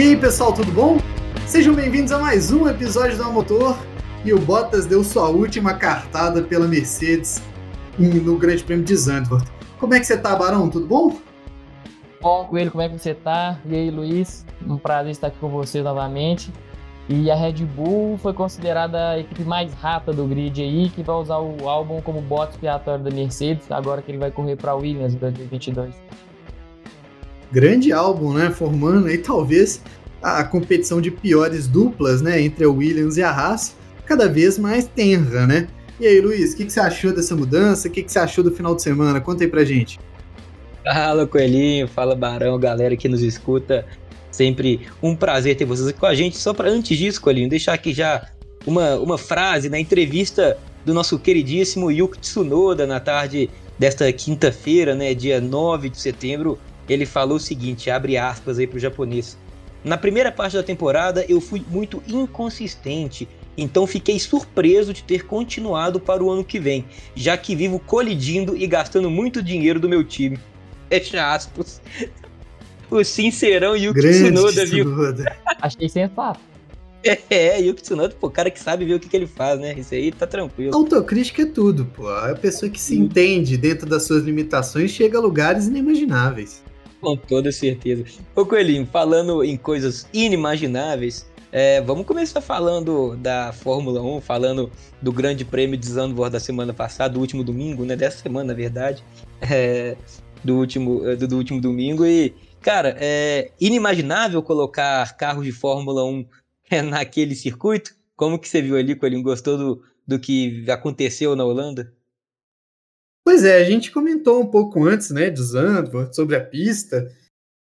E aí pessoal, tudo bom? Sejam bem-vindos a mais um episódio do Motor. E o Bottas deu sua última cartada pela Mercedes no Grande Prêmio de Zandvoort. Como é que você tá, Barão? Tudo bom? Bom, Coelho, como é que você tá? E aí, Luiz? Um prazer estar aqui com você novamente. E a Red Bull foi considerada a equipe mais rápida do grid aí, que vai usar o álbum como bote expiatório da Mercedes, agora que ele vai correr para a Williams em 2022. Grande álbum, né? Formando aí talvez a competição de piores duplas, né? Entre a Williams e a Haas, cada vez mais tenra, né? E aí, Luiz, o que, que, você achou dessa mudança? O que, que, você achou do final de semana? Conta aí pra gente. Fala, Coelhinho. Fala, Barão, galera que nos escuta. Sempre um prazer ter vocês aqui com a gente. Só para antes disso, Coelhinho, deixar aqui já uma, uma frase na entrevista do nosso queridíssimo Yuki Tsunoda na tarde desta quinta-feira, né, dia 9 de setembro. Ele falou o seguinte, abre aspas aí pro japonês. Na primeira parte da temporada eu fui muito inconsistente então fiquei surpreso de ter continuado para o ano que vem, já que vivo colidindo e gastando muito dinheiro do meu time. Fecha aspas. O sincerão Yuki Grande Tsunoda, viu? Achei sensato. É, é, Yuki Tsunoda, pô, cara que sabe ver o que, que ele faz, né? Isso aí tá tranquilo. Autocrítica é tudo, pô. A pessoa que se entende dentro das suas limitações chega a lugares inimagináveis. Com toda certeza. Ô Coelhinho, falando em coisas inimagináveis, é, vamos começar falando da Fórmula 1, falando do Grande Prêmio de Zandvoort da semana passada, do último domingo, né? Dessa semana, na verdade. É, do, último, é, do, do, último domingo. E, cara, é inimaginável colocar carros de Fórmula 1 naquele circuito. Como que você viu ali, Coelhinho? Gostou do, do que aconteceu na Holanda? Pois é, a gente comentou um pouco antes, né, de Zandvoort, sobre a pista.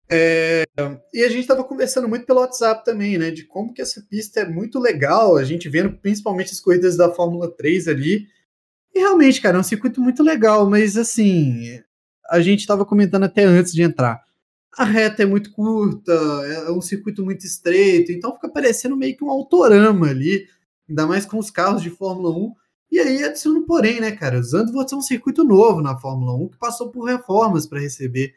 É, e a gente estava conversando muito pelo WhatsApp também, né? De como que essa pista é muito legal, a gente vendo principalmente as corridas da Fórmula 3 ali. E realmente, cara, é um circuito muito legal, mas assim, a gente estava comentando até antes de entrar. A reta é muito curta, é um circuito muito estreito, então fica parecendo meio que um autorama ali, ainda mais com os carros de Fórmula 1. E aí adiciona porém, né, cara? O Zandvoort é um circuito novo na Fórmula 1 que passou por reformas para receber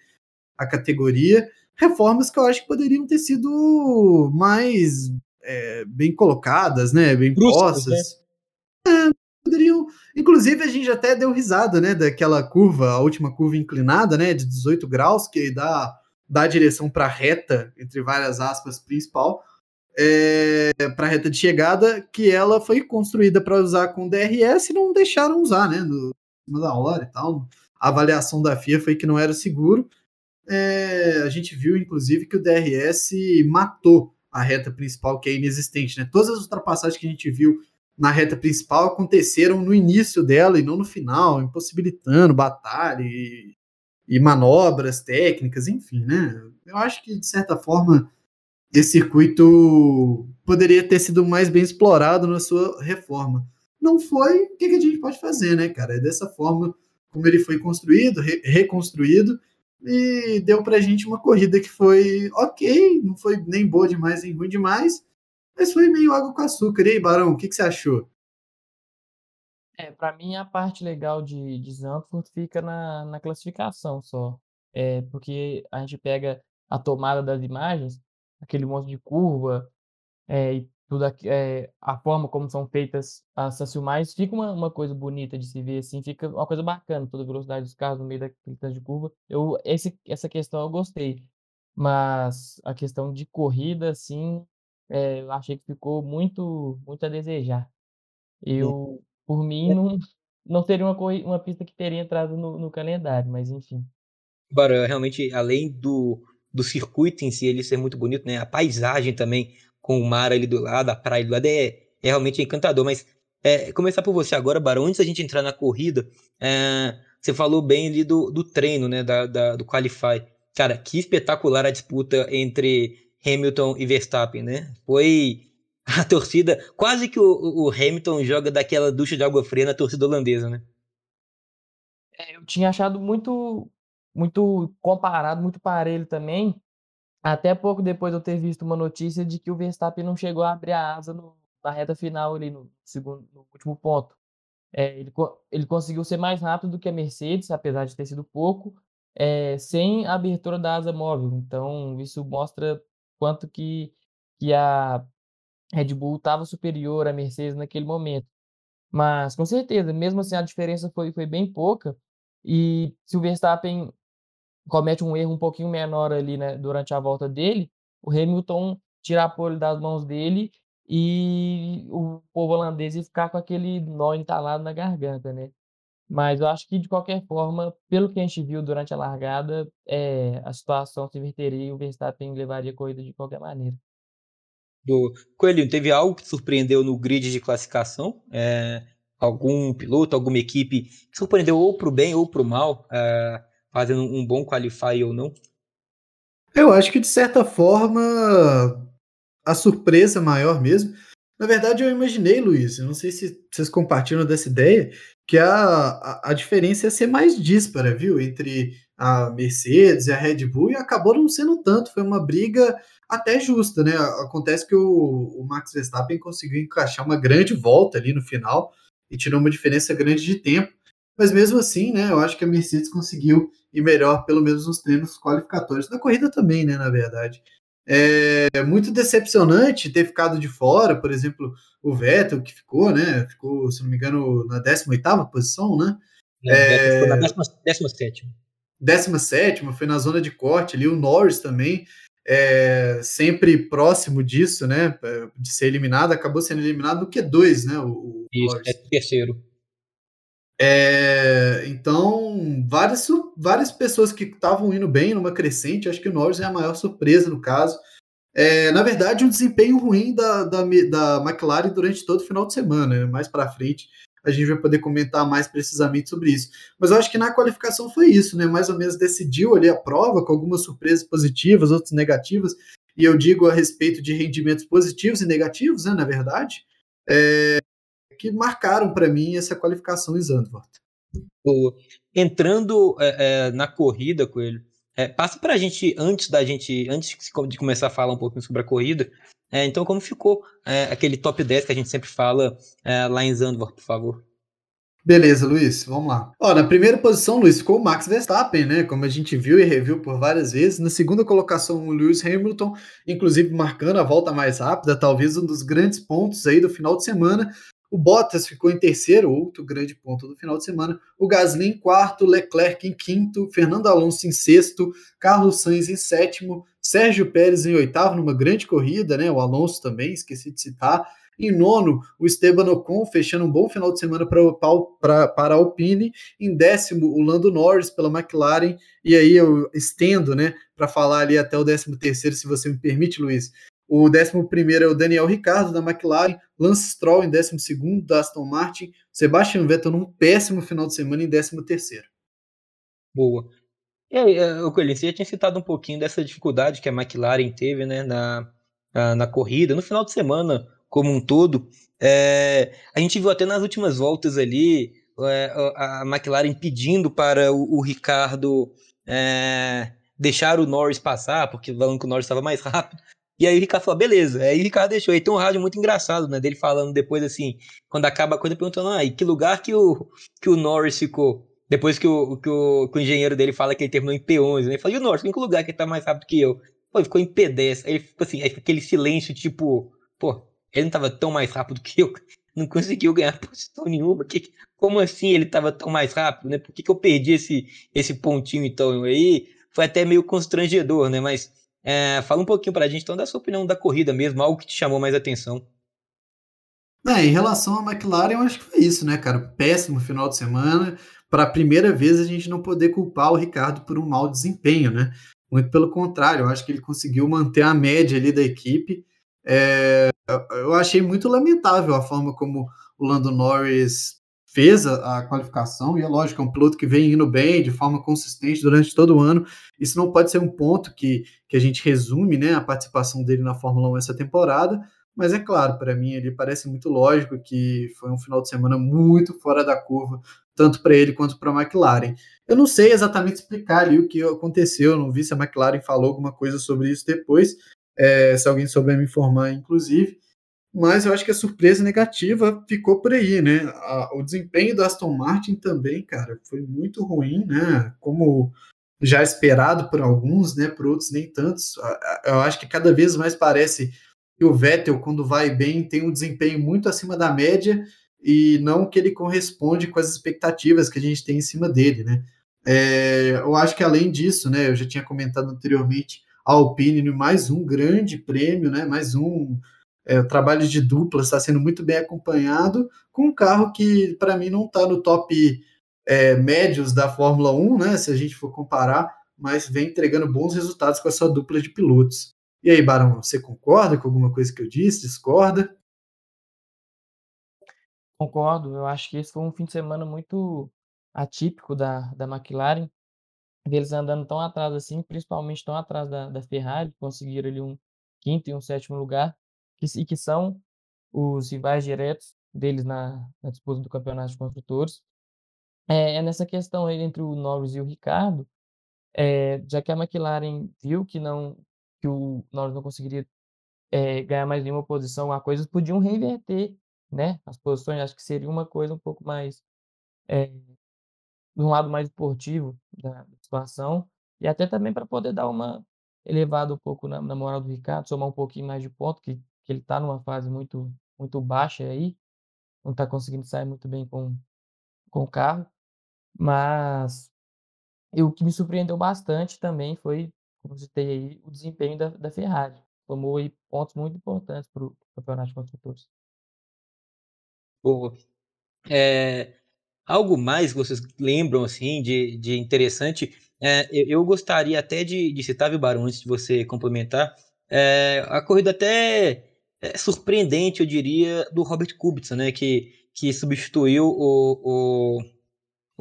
a categoria reformas que eu acho que poderiam ter sido mais é, bem colocadas, né? Bem postas. Né? É, poderiam. Inclusive, a gente até deu risada, né? Daquela curva, a última curva inclinada, né? De 18 graus, que dá, dá direção para a reta, entre várias aspas, principal. É, para a reta de chegada, que ela foi construída para usar com DRS e não deixaram usar, né? No da hora e tal. A avaliação da FIA foi que não era seguro é, a gente viu, inclusive, que o DRS matou a reta principal, que é inexistente. Né? Todas as ultrapassagens que a gente viu na reta principal aconteceram no início dela e não no final, impossibilitando batalha e, e manobras técnicas, enfim, né? Eu acho que, de certa forma, esse circuito poderia ter sido mais bem explorado na sua reforma. Não foi, o que, a gente pode fazer, né, cara? É dessa forma como ele foi construído, re reconstruído, e deu pra gente uma corrida que foi ok, não foi nem boa demais, nem ruim demais, mas foi meio água com açúcar. E aí, Barão, o que, que você achou? É, para mim a parte legal de, de Zandvoort fica na, na classificação só. É, porque a gente pega a tomada das imagens, aquele monte de curva, é, e tudo aqui, é, a forma como são feitas as filmagens, fica uma, uma coisa bonita de se ver, assim, fica uma coisa bacana, toda a velocidade dos carros no meio daquele tanto de curva. Eu, esse, essa questão eu gostei, mas a questão de corrida, assim, é, eu achei que ficou muito, muito a desejar. Eu, por mim, não, não seria uma, uma pista que teria entrado no, no calendário, mas enfim. Agora, realmente, além do, do circuito em si, ele ser muito bonito, né? A paisagem também, com o mar ali do lado, a praia do lado, é, é realmente encantador. Mas é, começar por você agora, Barão, antes da gente entrar na corrida, é, você falou bem ali do, do treino, né, da, da, do Qualify. Cara, que espetacular a disputa entre Hamilton e Verstappen, né? Foi a torcida, quase que o, o Hamilton joga daquela ducha de água fria na torcida holandesa, né? É, eu tinha achado muito, muito comparado, muito parelho também, até pouco depois de eu ter visto uma notícia de que o Verstappen não chegou a abrir a asa no, na reta final ali no segundo, no último ponto. É, ele, ele conseguiu ser mais rápido do que a Mercedes, apesar de ter sido pouco, é, sem a abertura da asa móvel. Então, isso mostra quanto que, que a Red Bull estava superior à Mercedes naquele momento. Mas, com certeza, mesmo assim, a diferença foi, foi bem pouca. E se o Verstappen comete um erro um pouquinho menor ali, né, durante a volta dele, o Hamilton tira a pole das mãos dele e o povo holandês ficar com aquele nó entalado na garganta, né? Mas eu acho que, de qualquer forma, pelo que a gente viu durante a largada, é, a situação se inverteria e o Verstappen levaria a corrida de qualquer maneira. Do Coelhinho, teve algo que surpreendeu no grid de classificação? É, algum piloto, alguma equipe que surpreendeu ou para o bem ou para o mal, é, fazendo um bom qualify ou não? Eu acho que, de certa forma, a surpresa maior mesmo. Na verdade, eu imaginei, Luiz, eu não sei se vocês compartilham dessa ideia, que a, a, a, diferença ia ser mais díspara, viu? Entre a Mercedes e a Red Bull, e acabou não sendo tanto, foi uma briga até justa, né? Acontece que o, o Max Verstappen conseguiu encaixar uma grande volta ali no final e tirou uma diferença grande de tempo, mas mesmo assim, né, eu acho que a Mercedes conseguiu ir melhor, pelo menos nos treinos qualificatórios, na corrida também, né, na verdade. É muito decepcionante ter ficado de fora, por exemplo, o Vettel, que ficou, né? Ficou, se não me engano, na 18 posição, né? É, ficou na 17. 17, foi na zona de corte ali. O Norris também, é, sempre próximo disso, né? De ser eliminado, acabou sendo eliminado no Q2, né? O, o Isso, Norris. é terceiro. É, então, várias, várias pessoas que estavam indo bem numa crescente, acho que o Norris é a maior surpresa no caso. É, na verdade, um desempenho ruim da, da, da McLaren durante todo o final de semana. Né? Mais para frente, a gente vai poder comentar mais precisamente sobre isso. Mas eu acho que na qualificação foi isso, né? Mais ou menos decidiu ali a prova com algumas surpresas positivas, outras negativas. E eu digo a respeito de rendimentos positivos e negativos, né? Na verdade. É, que marcaram para mim essa qualificação em Zandvoort. Entrando é, é, na corrida, Coelho, é, passa para a gente, antes da gente, antes de começar a falar um pouquinho sobre a corrida, é, então como ficou é, aquele top 10 que a gente sempre fala é, lá em Zandvoort, por favor? Beleza, Luiz, vamos lá. Ó, na primeira posição, Luiz, ficou o Max Verstappen, né? Como a gente viu e reviu por várias vezes. Na segunda colocação, o Lewis Hamilton, inclusive marcando a volta mais rápida, talvez um dos grandes pontos aí do final de semana. O Bottas ficou em terceiro, outro grande ponto do final de semana. O Gasly em quarto, Leclerc em quinto, Fernando Alonso em sexto, Carlos Sainz em sétimo, Sérgio Pérez em oitavo, numa grande corrida, né? O Alonso também, esqueci de citar. Em nono, o Esteban Ocon, fechando um bom final de semana para a Alpine. Em décimo, o Lando Norris pela McLaren. E aí eu estendo, né, para falar ali até o décimo terceiro, se você me permite, Luiz. O 11 é o Daniel Ricardo, da McLaren. Lance Stroll em 12 da Aston Martin. Sebastian Vettel num péssimo final de semana em 13. Boa. E aí, o Coelho, você já tinha citado um pouquinho dessa dificuldade que a McLaren teve né, na, na, na corrida, no final de semana como um todo. É, a gente viu até nas últimas voltas ali é, a McLaren pedindo para o, o Ricardo é, deixar o Norris passar, porque falando que o Norris estava mais rápido. E aí o Ricardo falou, beleza. Aí o Ricardo deixou. Aí tem um rádio muito engraçado, né? Dele falando depois assim, quando acaba a coisa, perguntando, ah, e que lugar que o, que o Norris ficou? Depois que o, que, o, que o engenheiro dele fala que ele terminou em P11, né? Ele falou, e o Norris, em que lugar que ele tá mais rápido que eu? Pô, ele ficou em P10. Aí ele ficou assim, aí aquele silêncio, tipo, pô, ele não tava tão mais rápido que eu. Não conseguiu ganhar posição nenhuma. Que, como assim ele tava tão mais rápido, né? Por que, que eu perdi esse, esse pontinho, então? Aí foi até meio constrangedor, né? Mas é, fala um pouquinho para a gente, então, da sua opinião da corrida mesmo, algo que te chamou mais atenção. É, em relação à McLaren, eu acho que foi isso, né, cara? Péssimo final de semana. Para a primeira vez, a gente não poder culpar o Ricardo por um mau desempenho, né? Muito pelo contrário, eu acho que ele conseguiu manter a média ali da equipe. É, eu achei muito lamentável a forma como o Lando Norris fez a, a, qualificação, e é lógico, é um piloto que vem indo bem, de forma consistente durante todo o ano. Isso não pode ser um ponto que, que a gente resume né, a participação dele na Fórmula 1 essa temporada, mas é claro, para mim ele parece muito lógico que foi um final de semana muito fora da curva, tanto para ele quanto para a McLaren. Eu não sei exatamente explicar ali o que aconteceu, não vi se a McLaren falou alguma coisa sobre isso depois, é, se alguém souber me informar, inclusive mas eu acho que a surpresa negativa ficou por aí, né? A, o desempenho do Aston Martin também, cara, foi muito ruim, né? Como já esperado por alguns, né? Por outros nem tantos. Eu acho que cada vez mais parece que o Vettel, quando vai bem, tem um desempenho muito acima da média e não que ele corresponde com as expectativas que a gente tem em cima dele, né? É, eu acho que além disso, né? Eu já tinha comentado anteriormente a Alpine mais um grande prêmio, né? Mais um é, o trabalho de dupla está sendo muito bem acompanhado com um carro que para mim não está no top é, médios da Fórmula 1, né? Se a gente for comparar, mas vem entregando bons resultados com essa dupla de pilotos. E aí, Barão, você concorda com alguma coisa que eu disse? Discorda? Concordo, eu acho que esse foi um fim de semana muito atípico da, da McLaren, deles andando tão atrás assim, principalmente tão atrás da, da Ferrari, conseguiram ali um quinto e um sétimo lugar, que, e que são os rivais diretos deles na, na disputa do campeonato de construtores. É, é nessa questão aí entre o Norris e o Ricardo, é, já que a McLaren viu que não que o Norris não conseguiria é, ganhar mais nenhuma posição, a coisas podiam reinverter, né? As posições, acho que seria uma coisa um pouco mais é, de um lado mais esportivo da situação e até também para poder dar uma elevada um pouco na, na, moral do Ricardo, somar um pouquinho mais de ponto, que, que ele está numa fase muito muito baixa aí, não está conseguindo sair muito bem com, com o carro. Mas o que me surpreendeu bastante também foi, como citei aí, o desempenho da, da Ferrari. Tomou aí pontos muito importantes para o campeonato de construtores. Boa. É, algo mais que vocês lembram assim de, de interessante? É, eu, eu, gostaria até de, de citar, viu, Barão, antes de você complementar, é, a corrida até é, surpreendente, eu diria, do Robert Kubica, né, que, que substituiu o, o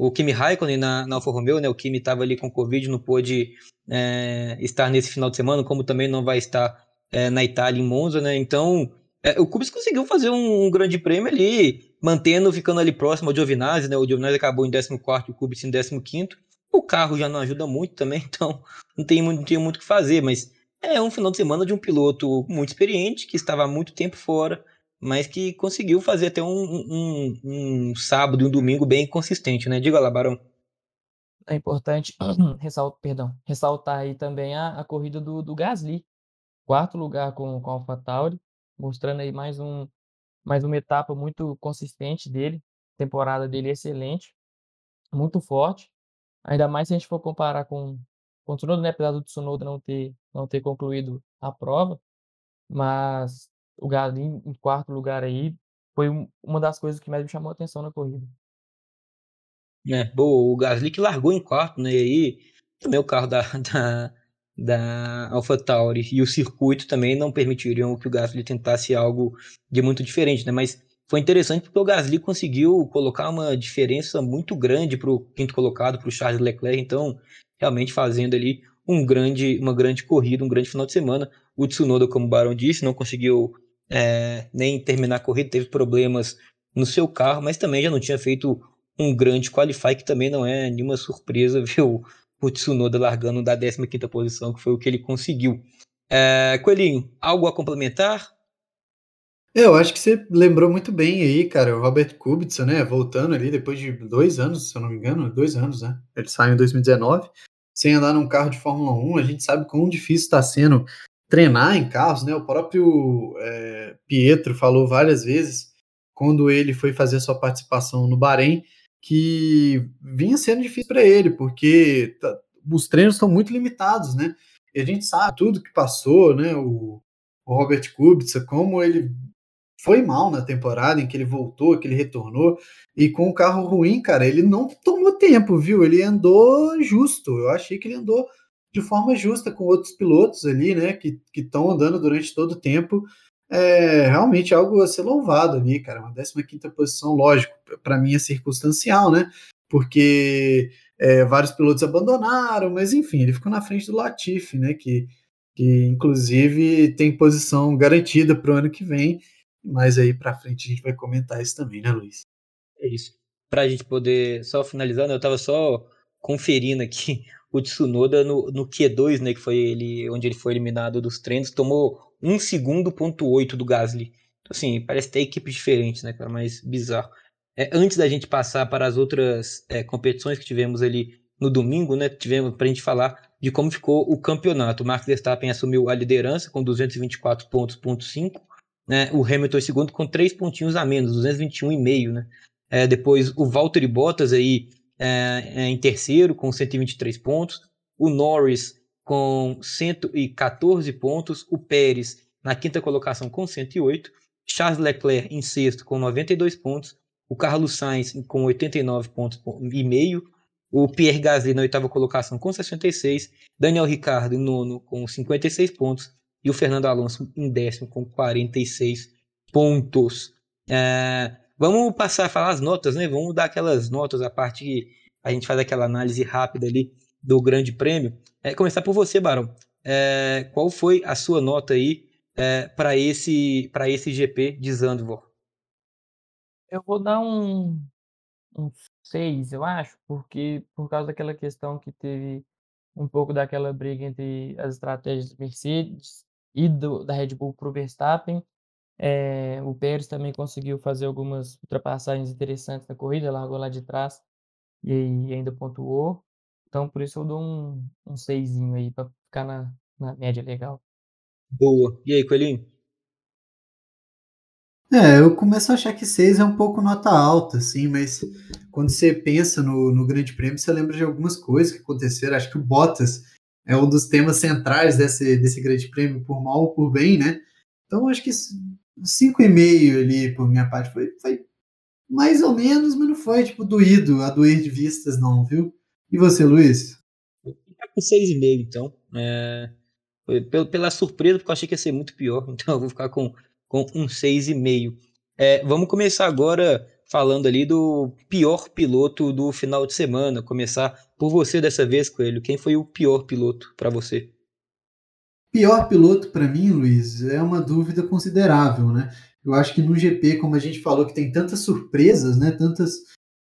o Kimi Raikkonen na, na Alfa Romeo, né? O Kimi estava ali com Covid, não pôde é, estar nesse final de semana, como também não vai estar é, na Itália, em Monza, né? Então, é, o Kubica conseguiu fazer um, um, grande prêmio ali, mantendo, ficando ali próximo ao Giovinazzi, né? O Giovinazzi acabou em 14 e o Kubica em 15 O carro já não ajuda muito também, então não tem, não tem muito o que fazer, mas é um final de semana de um piloto muito experiente, que estava há muito tempo fora, mas que conseguiu fazer até um, um, um sábado e um domingo bem consistente, né? Diga lá, Barão. É importante ressaltar, perdão, ressaltar aí também a, a corrida do, do Gasly. Quarto lugar com, com a AlphaTauri, mostrando aí mais, um, mais uma etapa muito consistente dele. Temporada dele excelente, muito forte. Ainda mais se a gente for comparar com, com o Tsunoda, né? Apesar do Tsunoda não ter, não ter concluído a prova. Mas o Gasly em quarto lugar aí foi uma das coisas que mais me chamou a atenção na corrida. É, boa, o Gasly que largou em quarto, né? E aí também o carro da, da, da AlphaTauri e o circuito também não permitiriam que o Gasly tentasse algo de muito diferente, né? Mas foi interessante porque o Gasly conseguiu colocar uma diferença muito grande para o quinto colocado, para o Charles Leclerc, então realmente fazendo ali um grande, uma grande corrida, um grande final de semana. O Tsunoda, como o Barão disse, não conseguiu é, nem terminar a corrida, teve problemas no seu carro, mas também já não tinha feito um grande qualify, que também não é nenhuma surpresa ver o, Tsunoda largando da 15ª posição, que foi o que ele conseguiu. É, Coelhinho, algo a complementar? É, eu acho que você lembrou muito bem aí, cara, o Robert Kubica, né, voltando ali depois de dois anos, se eu não me engano, dois anos, né, ele saiu em 2019, sem andar num carro de Fórmula 1, a gente sabe quão difícil está sendo treinar em carros, né? O próprio é, Pietro falou várias vezes, quando ele foi fazer sua participação no Bahrein, que vinha sendo difícil para ele, porque tá, os treinos estão muito limitados, né? E a gente sabe tudo que passou, né? O, o Robert Kubica, como ele foi mal na temporada em que ele voltou, que ele retornou, e com o carro ruim, cara, ele não tomou tempo, viu? Ele andou justo. Eu achei que ele andou de forma justa com outros pilotos ali, né, que estão andando durante todo o tempo. É realmente algo a ser louvado ali, cara. Uma 15 posição, lógico, para mim é circunstancial, né? Porque é, vários pilotos abandonaram, mas enfim, ele ficou na frente do Latifi, né? Que, que inclusive tem posição garantida para o ano que vem. Mas aí para frente a gente vai comentar isso também, né, Luiz? É isso. Para a gente poder, só finalizando, eu estava só conferindo aqui o Tsunoda no, no Q2, né, que foi ele, onde ele foi eliminado dos treinos, tomou 1 segundo ponto 8 do Gasly. Então, assim, parece ter equipes diferentes, né, cara, mas bizarro. É, antes da gente passar para as outras é, competições que tivemos ali no domingo, né? Tivemos para a gente falar de como ficou o campeonato. O Max Verstappen assumiu a liderança com 224 pontos, ponto 5, né? O Hamilton em segundo com três pontinhos a menos, 221,5, né? É, depois o Valtteri Bottas aí é, é, em terceiro com 123 pontos, o Norris com 114 pontos, o Pérez na quinta colocação com 108, Charles Leclerc em sexto com 92 pontos, o Carlos Sainz com 89 pontos e meio, o Pierre Gasly na oitava colocação com 66, Daniel Ricciardo em nono com 56 pontos e o Fernando Alonso em décimo com 46 pontos. É, vamos passar a falar as notas, né? Vamos dar aquelas notas, a parte que a gente faz aquela análise rápida ali do Grande Prêmio. É, começar por você, Barão. É, qual foi a sua nota aí é, para esse, esse GP de Zandvoort? Eu vou dar um, um 6, eu acho, porque por causa daquela questão que teve um pouco daquela briga entre as estratégias Mercedes e do, da Red Bull para o Verstappen. É, o Pérez também conseguiu fazer algumas ultrapassagens interessantes na corrida, largou lá de trás e, e ainda pontuou. Então, por isso eu dou um, um seisinho aí para ficar na, na média legal. Boa. E aí, Coelhinho? É, eu começo a achar que 6 é um pouco nota alta, assim, mas quando você pensa no, no Grande Prêmio, você lembra de algumas coisas que aconteceram. Acho que o Bottas é um dos temas centrais desse, desse Grande Prêmio, por mal ou por bem, né? Então, acho que 5,5 ali, por minha parte, foi, foi mais ou menos, mas não foi, tipo, doído, a doer de vistas, não, viu? E você, Luiz? Tá com 6,5, então. É... Pela surpresa, porque eu achei que ia ser muito pior, então eu vou ficar com com um 6,5. É, vamos começar agora falando ali do pior piloto do final de semana. Começar por você dessa vez, Coelho. Quem foi o pior piloto para você? Pior piloto para mim, Luiz, é uma dúvida considerável, né? Eu acho que no GP, como a gente falou, que tem tantas surpresas, né? Tantas.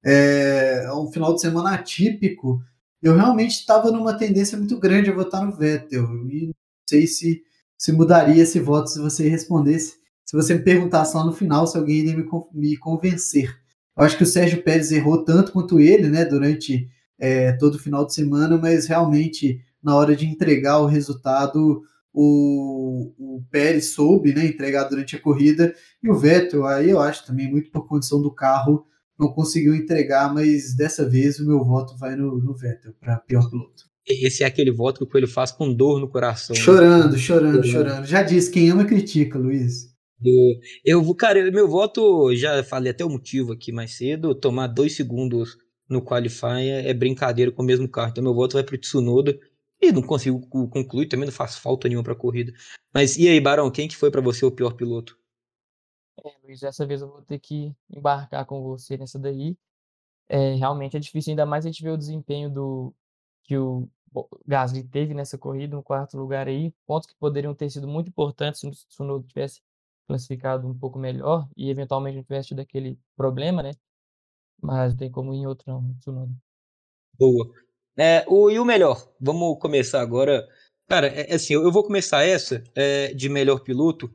É, é um final de semana atípico. Eu realmente estava numa tendência muito grande a votar no Vettel. E não sei se, se mudaria esse voto se você respondesse se você me perguntasse lá no final se alguém iria me, me convencer. Eu acho que o Sérgio Pérez errou tanto quanto ele, né, durante é, todo o final de semana, mas realmente na hora de entregar o resultado, o, o Pérez soube né, entregar durante a corrida, e o Vettel, aí eu acho também muito por condição do carro, não conseguiu entregar, mas dessa vez o meu voto vai no, no Vettel, para pior piloto. Esse é aquele voto que o Coelho faz com dor no coração. Chorando, né? chorando, chorando. Já disse, quem ama critica, Luiz. Eu, cara, meu voto, já falei até o motivo aqui mais cedo, tomar dois segundos no qualify é, brincadeira com o mesmo carro. Então meu voto vai pro Tsunoda e não consigo concluir, também não faz falta nenhuma pra corrida. Mas e aí, Barão, quem que foi para você o pior piloto? É, Luiz, dessa vez eu vou ter que embarcar com você nessa daí. É, realmente é difícil, ainda mais a gente ver o desempenho do que o Gasly teve nessa corrida, no quarto lugar aí, pontos que poderiam ter sido muito importantes se o Tsunoda tivesse classificado um pouco melhor e eventualmente não tivesse tido aquele problema, né? Mas não tem como ir em outro não, Tsunoda. Boa. É, o, e o melhor? Vamos começar agora. Cara, é, é assim, eu, eu vou começar essa é, de melhor piloto.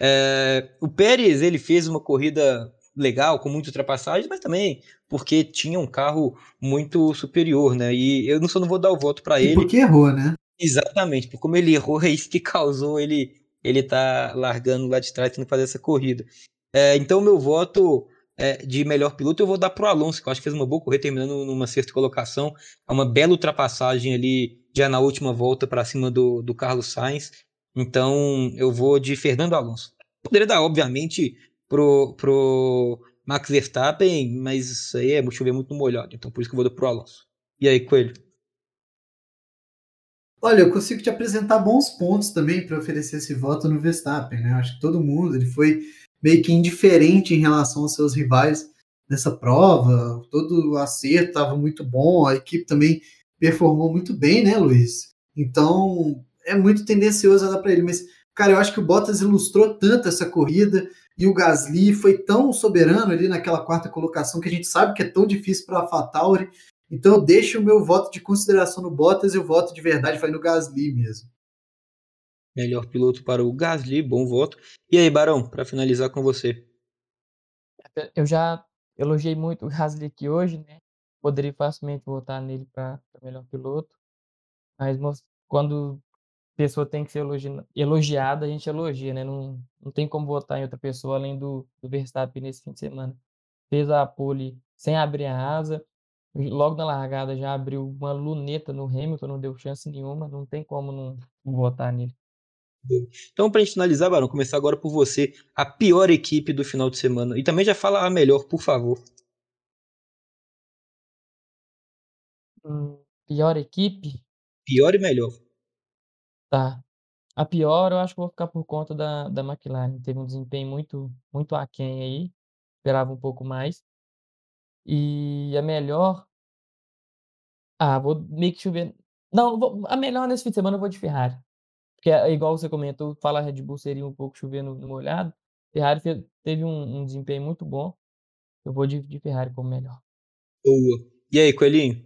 É, o Pérez, ele fez uma corrida legal, com muita ultrapassagem, mas também porque tinha um carro muito superior, né? E eu não só não vou dar o voto para ele. Porque errou, né? Exatamente, por como ele errou, é isso que causou ele ele tá largando lá de trás tendo que fazer essa corrida. É, então, meu voto é, de melhor piloto eu vou dar pro Alonso, que eu acho que fez uma boa corrida, terminando numa sexta colocação. É uma bela ultrapassagem ali, já na última volta para cima do, do Carlos Sainz. Então, eu vou de Fernando Alonso. Poderia dar, obviamente, pro, pro Max Verstappen, mas isso aí é chover muito no molhado. Então, por isso que eu vou dar pro Alonso. E aí, Coelho? Olha, eu consigo te apresentar bons pontos também para oferecer esse voto no Verstappen, né? Acho que todo mundo ele foi meio que indiferente em relação aos seus rivais nessa prova. Todo o acerto estava muito bom, a equipe também performou muito bem, né, Luiz? Então é muito tendencioso dar para ele, mas cara, eu acho que o Bottas ilustrou tanto essa corrida e o Gasly foi tão soberano ali naquela quarta colocação que a gente sabe que é tão difícil para a AlphaTauri então eu deixo o meu voto de consideração no Bottas e o voto de verdade vai no Gasly mesmo. Melhor piloto para o Gasly, bom voto. E aí, Barão, para finalizar com você. Eu já elogiei muito o Gasly aqui hoje, né? poderia facilmente votar nele para melhor piloto, mas quando a pessoa tem que ser elogiada, a gente elogia, né? Não, não tem como votar em outra pessoa além do, do Verstappen nesse fim de semana. Fez a pole sem abrir a asa, logo na largada já abriu uma luneta no Hamilton, não deu chance nenhuma, não tem como não, não votar nele. Então, para gente finalizar, Barão, começar agora por você, a pior equipe do final de semana. E também já fala a melhor, por favor. Hum, pior equipe? Pior e melhor. Tá. A pior eu acho que vou ficar por conta da, da McLaren. Teve um desempenho muito, muito aquém aí. Esperava um pouco mais. E a melhor. Ah, vou meio que chover. Não, vou... a melhor nesse fim de semana eu vou de Ferrari. Porque é igual você comentou, fala Red Bull seria um pouco chovendo no molhado. Ferrari teve um, um desempenho muito bom. Eu vou de, de Ferrari como melhor. Boa. E aí, Coelhinho?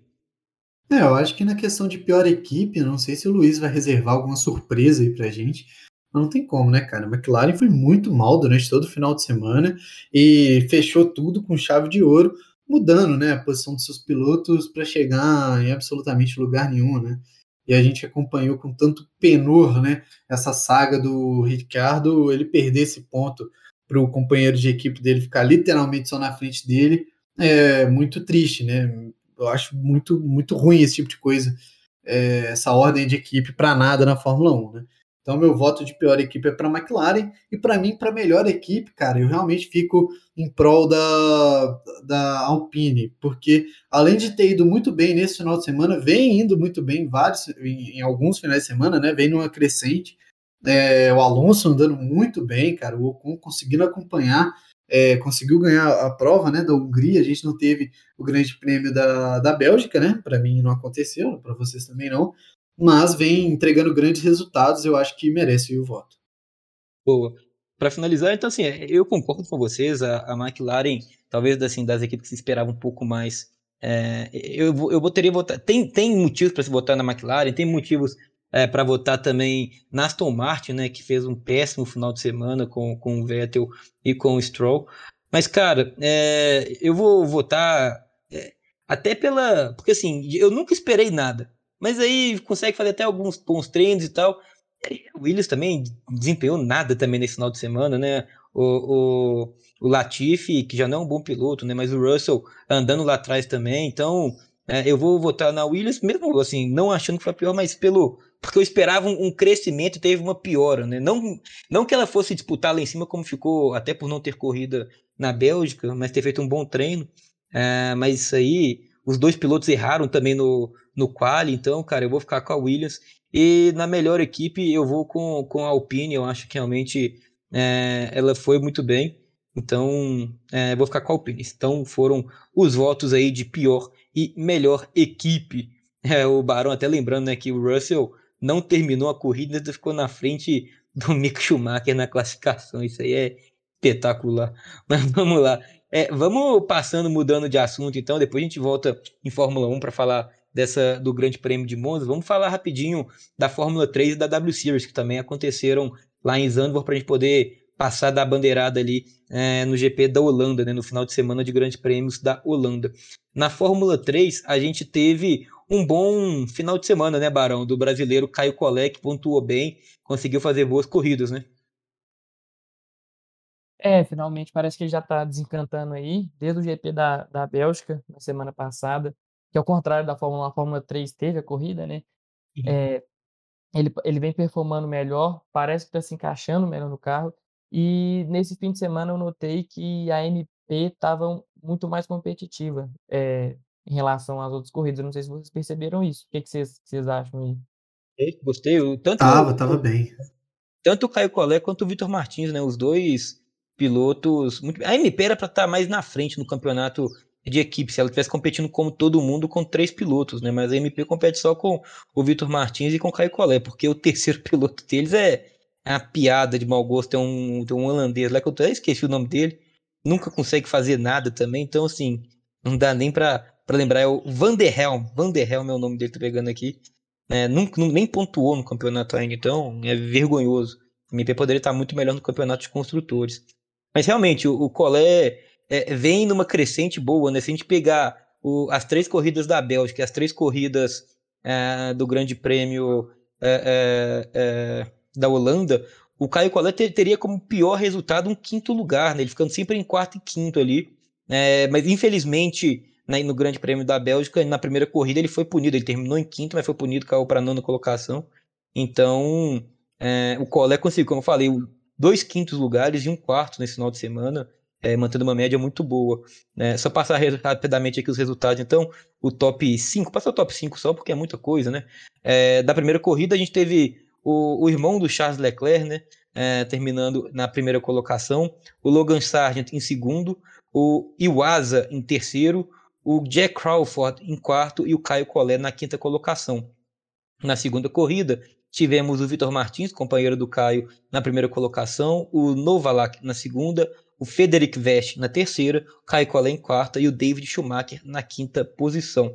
É, eu acho que na questão de pior equipe, não sei se o Luiz vai reservar alguma surpresa aí pra gente. Mas não tem como, né, cara? A McLaren foi muito mal durante todo o final de semana e fechou tudo com chave de ouro, mudando né, a posição dos seus pilotos para chegar em absolutamente lugar nenhum, né? E a gente acompanhou com tanto penor, né, essa saga do Ricardo, ele perder esse ponto para o companheiro de equipe dele ficar literalmente só na frente dele, é muito triste, né? Eu acho muito, muito ruim esse tipo de coisa, é, essa ordem de equipe para nada na Fórmula 1, né? Então, meu voto de pior equipe é para a McLaren. E para mim, para melhor equipe, cara, eu realmente fico em prol da, da Alpine. Porque, além de ter ido muito bem nesse final de semana, vem indo muito bem em, vários, em, em alguns finais de semana, né? Vem numa crescente. É, o Alonso andando muito bem, cara. O Ocon conseguindo acompanhar é, conseguiu ganhar a prova né, da Hungria, a gente não teve o grande prêmio da, da Bélgica, né? Para mim não aconteceu, para vocês também não, mas vem entregando grandes resultados, eu acho que merece o voto. Boa. Para finalizar, então assim, eu concordo com vocês, a, a McLaren, talvez assim, das equipes que se esperava um pouco mais, é, eu, eu botaria votar. Tem, tem motivos para se votar na McLaren, tem motivos é, para votar também na Aston Martin, né, que fez um péssimo final de semana com, com o Vettel e com o Stroll. Mas, cara, é, eu vou votar é, até pela. Porque assim, eu nunca esperei nada. Mas aí consegue fazer até alguns bons treinos e tal. O Williams também desempenhou nada também nesse final de semana, né? O, o, o Latifi, que já não é um bom piloto, né? Mas o Russell andando lá atrás também. Então, é, eu vou votar na Williams, mesmo assim, não achando que foi pior, mas pelo. Porque eu esperava um, um crescimento e teve uma piora, né? Não, não que ela fosse disputar lá em cima, como ficou, até por não ter corrida na Bélgica, mas ter feito um bom treino. É, mas isso aí, os dois pilotos erraram também no, no quali, então, cara, eu vou ficar com a Williams. E na melhor equipe eu vou com, com a Alpine, eu acho que realmente é, ela foi muito bem. Então, é, vou ficar com a Alpine. Então, foram os votos aí de pior e melhor equipe. É, o Barão até lembrando né, que o Russell não terminou a corrida, ainda ficou na frente do Mick Schumacher na classificação. Isso aí é espetacular. Mas vamos lá. É, vamos passando, mudando de assunto, então. Depois a gente volta em Fórmula 1 para falar dessa do Grande Prêmio de Monza. Vamos falar rapidinho da Fórmula 3 e da W Series, que também aconteceram lá em Zandvoort, para a gente poder passar da bandeirada ali é, no GP da Holanda, né, no final de semana de grandes prêmios da Holanda. Na Fórmula 3, a gente teve um bom final de semana, né, Barão? Do brasileiro Caio Collet, que pontuou bem, conseguiu fazer boas corridas, né? É, finalmente parece que ele já está desencantando aí, desde o GP da, da Bélgica, na semana passada, que ao contrário da Fórmula 1, a Fórmula 3 teve a corrida, né? Uhum. É, ele, ele vem performando melhor, parece que está se encaixando melhor no carro, e nesse fim de semana eu notei que a MP estava muito mais competitiva é, em relação às outras corridas. Eu não sei se vocês perceberam isso. O que, que vocês, vocês acham aí? Gostei. Tanto, tava, tava bem. Tanto o Caio Collet quanto o Vitor Martins, né? Os dois pilotos. Muito... A MP era para estar tá mais na frente no campeonato de equipe, se ela estivesse competindo como todo mundo com três pilotos, né? Mas a MP compete só com o Vitor Martins e com o Caio Collet, porque o terceiro piloto deles é uma piada de mau gosto. Tem um, tem um holandês lá que eu até esqueci o nome dele. Nunca consegue fazer nada também. Então, assim, não dá nem pra lembrar. É o Van der Helm. Van der Helm é o nome dele, tô pegando aqui. É, nunca, nem pontuou no campeonato ainda. Então, é vergonhoso. O MP poderia estar muito melhor no campeonato de construtores. Mas realmente, o, o Colé é, vem numa crescente boa, né? Se a gente pegar o, as três corridas da Bélgica, as três corridas é, do Grande Prêmio é, é, é da Holanda, o Caio Collet ter, teria como pior resultado um quinto lugar, né? ele ficando sempre em quarto e quinto ali. É, mas infelizmente, né, no Grande Prêmio da Bélgica, na primeira corrida ele foi punido. Ele terminou em quinto, mas foi punido, caiu para nona colocação. Então, é, o Collet conseguiu, como eu falei, dois quintos lugares e um quarto nesse final de semana é, mantendo uma média muito boa. Né? Só passar rapidamente aqui os resultados, então, o top 5, passar o top 5 só porque é muita coisa, né? É, da primeira corrida a gente teve o, o irmão do Charles Leclerc, né? É, terminando na primeira colocação, o Logan Sargent em segundo, o Iwasa em terceiro, o Jack Crawford em quarto e o Caio Collet na quinta colocação. Na segunda corrida, tivemos o Vitor Martins, companheiro do Caio, na primeira colocação, o Novalak na segunda, o Federic Vest na terceira, o Caio Collet em quarta e o David Schumacher na quinta posição.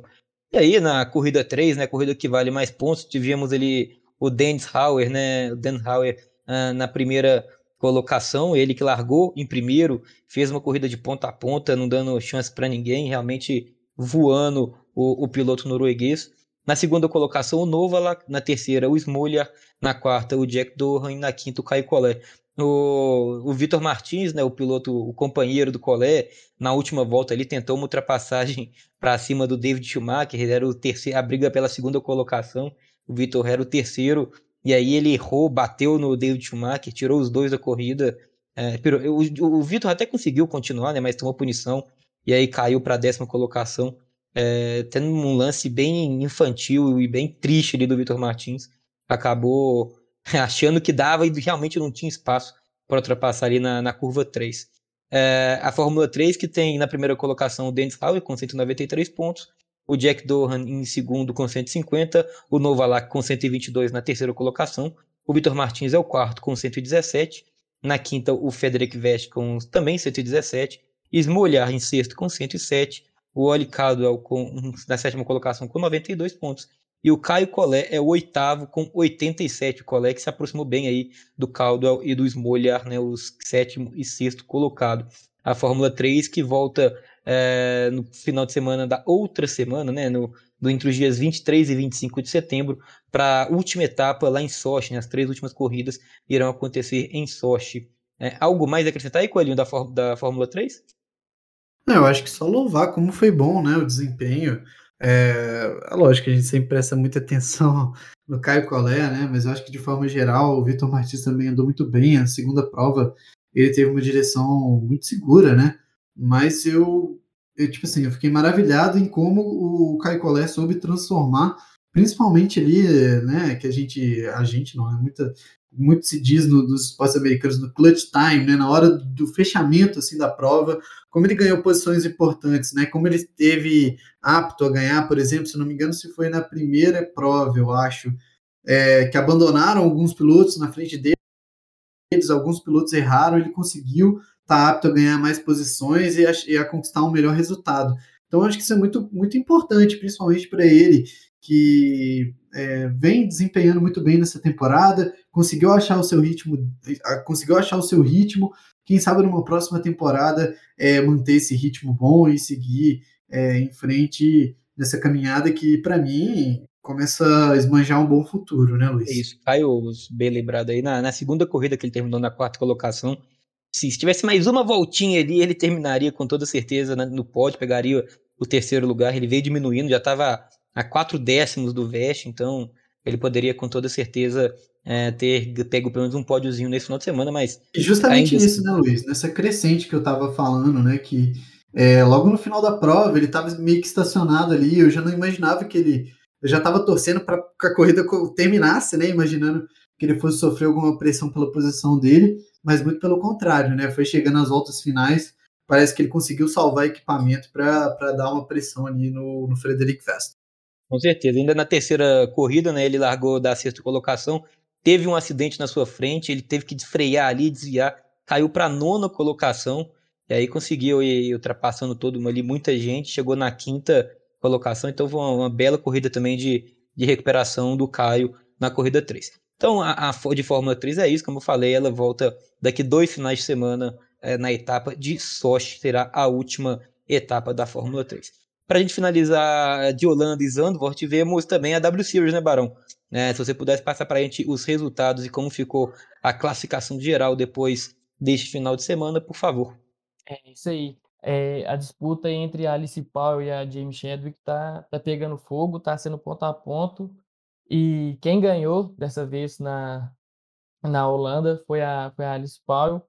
E aí, na corrida 3, né, corrida que vale mais pontos, tivemos ali o Dennis Hauer, né, o Dan Hauer uh, na primeira colocação, ele que largou em primeiro, fez uma corrida de ponta a ponta, não dando chance para ninguém, realmente voando o, o, piloto norueguês. Na segunda colocação, o Novala, na terceira, o Smolja, na quarta, o Jack Dohan e na quinta, o Caio Collet. O, o Vitor Martins, né, o piloto, o companheiro do Collet, na última volta ele tentou uma ultrapassagem para cima do David Schumacher, ele era o terceiro, a briga pela segunda colocação, o Vitor era o terceiro, e aí ele errou, bateu no David Schumacher, tirou os dois da corrida. É, o, o Vitor até conseguiu continuar, né, mas tomou punição, e aí caiu para a décima colocação, é, tendo um lance bem infantil e bem triste ali do Vitor Martins, acabou achando que dava e realmente não tinha espaço para ultrapassar ali na, na curva 3. É, a Fórmula 3, que tem na primeira colocação o Dennis Hauer com 193 pontos, o Jack Dohan em segundo com 150, o Novalak com 122 na terceira colocação, o Vitor Martins é o quarto com 117, na quinta o Frederic Vest com também 117, Smolhar em sexto com 107, o Oli Caldwell com, na sétima colocação com 92 pontos e o Caio Collet é o oitavo com 87. O Collet que se aproximou bem aí do Caldwell e do Smolhar, né, os sétimo e sexto colocado. A Fórmula 3 que volta é, no final de semana da outra semana, né, no, do, entre os dias 23 e 25 de setembro, para a última etapa lá em Sochi. Né, as três últimas corridas irão acontecer em Sochi. É, algo mais a acrescentar aí, Coelhinho, da, da Fórmula 3? Não, eu acho que só louvar como foi bom né, o desempenho. É, é lógico que a gente sempre presta muita atenção no Caio Collet, né? Mas eu acho que de forma geral o Vitor Martins também andou muito bem. A segunda prova ele teve uma direção muito segura, né? Mas eu, eu tipo assim, eu fiquei maravilhado em como o Caio Collet soube transformar, principalmente ali, né? Que a gente, a gente não é muita muito se diz no, dos esportes americanos no clutch time, né, na hora do fechamento assim da prova, como ele ganhou posições importantes, né, como ele esteve apto a ganhar, por exemplo, se não me engano, se foi na primeira prova, eu acho, é, que abandonaram alguns pilotos na frente deles, alguns pilotos erraram, ele conseguiu estar tá apto a ganhar mais posições e a, e a conquistar um melhor resultado. Então, acho que isso é muito, muito importante, principalmente para ele, que é, vem desempenhando muito bem nessa temporada, conseguiu achar o seu ritmo, conseguiu achar o seu ritmo. Quem sabe numa próxima temporada é, manter esse ritmo bom e seguir é, em frente nessa caminhada que, para mim, começa a esbanjar um bom futuro, né, Luiz? É isso, Caio, bem lembrado aí, na, na segunda corrida que ele terminou na quarta colocação, se tivesse mais uma voltinha ali, ele terminaria com toda certeza no pódio, pegaria o terceiro lugar, ele veio diminuindo, já estava a quatro décimos do Vest, então ele poderia com toda certeza é, ter pego pelo menos um pódiozinho nesse final de semana, mas. E justamente nisso, assim... né, Luiz? Nessa crescente que eu tava falando, né? Que é, logo no final da prova ele tava meio que estacionado ali, eu já não imaginava que ele. Eu já tava torcendo para que a corrida terminasse, né? Imaginando que ele fosse sofrer alguma pressão pela posição dele, mas muito pelo contrário, né? Foi chegando às voltas finais, parece que ele conseguiu salvar equipamento para dar uma pressão ali no, no Frederic Vest. Com certeza. Ainda na terceira corrida, né, ele largou da sexta colocação, teve um acidente na sua frente, ele teve que frear ali, desviar, caiu para a nona colocação, e aí conseguiu ir ultrapassando todo ali, muita gente, chegou na quinta colocação, então foi uma, uma bela corrida também de, de recuperação do Caio na corrida 3. Então, a, a, de Fórmula 3 é isso, como eu falei, ela volta daqui dois finais de semana é, na etapa de Sochi, será a última etapa da Fórmula 3. Para a gente finalizar de Holanda e Zandvoort, tivemos também a W Series, né, Barão? É, se você pudesse passar para a gente os resultados e como ficou a classificação geral depois deste final de semana, por favor. É isso aí. É, a disputa entre a Alice Powell e a James Chadwick tá, tá pegando fogo, tá sendo ponto a ponto. E quem ganhou dessa vez na, na Holanda foi a, foi a Alice Powell.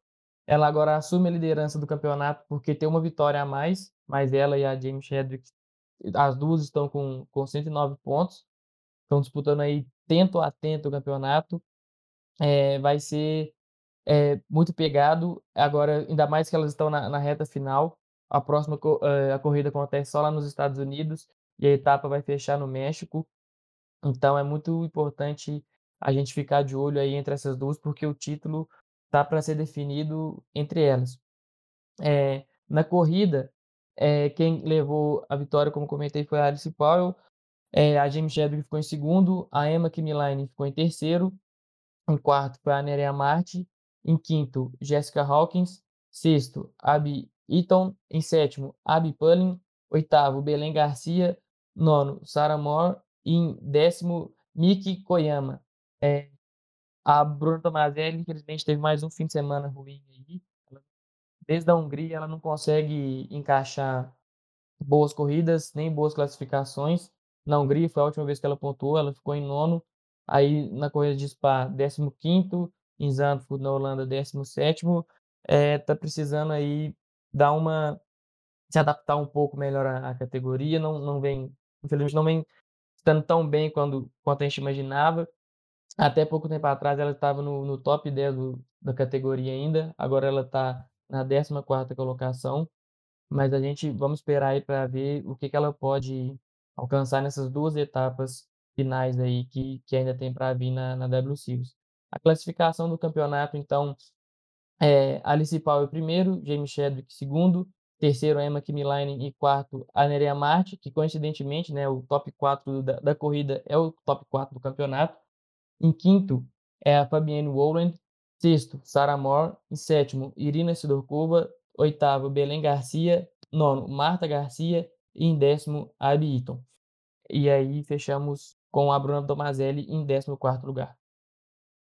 Ela agora assume a liderança do campeonato porque tem uma vitória a mais, mas ela e a James Chadwick, as duas estão com, com 109 pontos. Estão disputando aí tento a tento o campeonato. É, vai ser é, muito pegado. Agora, ainda mais que elas estão na, na reta final. A próxima uh, a corrida acontece só lá nos Estados Unidos e a etapa vai fechar no México. Então é muito importante a gente ficar de olho aí entre essas duas, porque o título está para ser definido entre elas. É, na corrida, é, quem levou a vitória, como comentei, foi a Alice Powell. É, a James Chadwick ficou em segundo, a Emma Kimiline ficou em terceiro, em quarto foi a Nerea Marti, em quinto, Jessica Hawkins, sexto, Abby Eaton, em sétimo, Abby Pullin, oitavo, Belém Garcia, nono, Sarah Moore, e em décimo, Miki Koyama. É, a Bruna Tomazelli, infelizmente, teve mais um fim de semana ruim aí. Desde a Hungria, ela não consegue encaixar boas corridas, nem boas classificações. Na Hungria, foi a última vez que ela pontuou, ela ficou em nono. Aí, na corrida de Spa, 15º. Em Zandvoort, na Holanda, 17º. É, tá precisando aí dar uma se adaptar um pouco melhor à, à, categoria, não, não vem, infelizmente não vem estando tão bem quando, quanto a gente imaginava. Até pouco tempo atrás ela estava no, no top 10 do, da categoria ainda, agora ela está na 14 colocação, mas a gente vamos esperar aí para ver o que, que ela pode alcançar nessas duas etapas finais aí que, que ainda tem para vir na, na W Series. A classificação do campeonato, então, é, Alice Powell primeiro, James Chadwick segundo, terceiro Emma Kimilainen e quarto a Nerea Marte, que coincidentemente, né, o top 4 da, da, corrida é o top 4 do campeonato. Em quinto é a Fabienne Woland, sexto Sarah Moore, em sétimo Irina Sidorkova, oitavo Belém Garcia, nono Marta Garcia e em décimo Abby Eaton. E aí fechamos com a Bruna Tomazelli em décimo quarto lugar.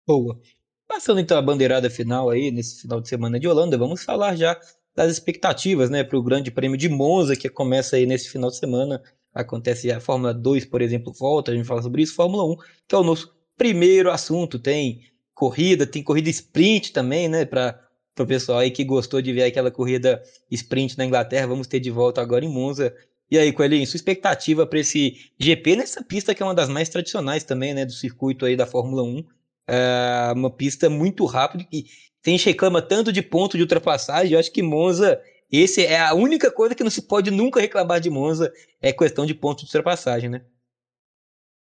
Boa. Passando então a bandeirada final aí, nesse final de semana de Holanda, vamos falar já das expectativas né, para o Grande Prêmio de Monza, que começa aí nesse final de semana. Acontece a Fórmula 2, por exemplo, volta, a gente fala sobre isso, Fórmula 1, que é o nosso primeiro assunto. Tem corrida, tem corrida sprint também, né? Para o pessoal aí que gostou de ver aquela corrida sprint na Inglaterra, vamos ter de volta agora em Monza. E aí, Coelhinho, sua expectativa para esse GP nessa pista que é uma das mais tradicionais também, né, do circuito aí da Fórmula 1. É uma pista muito rápida que gente reclama tanto de ponto de ultrapassagem, eu acho que Monza, esse é a única coisa que não se pode nunca reclamar de Monza, é questão de ponto de ultrapassagem, né?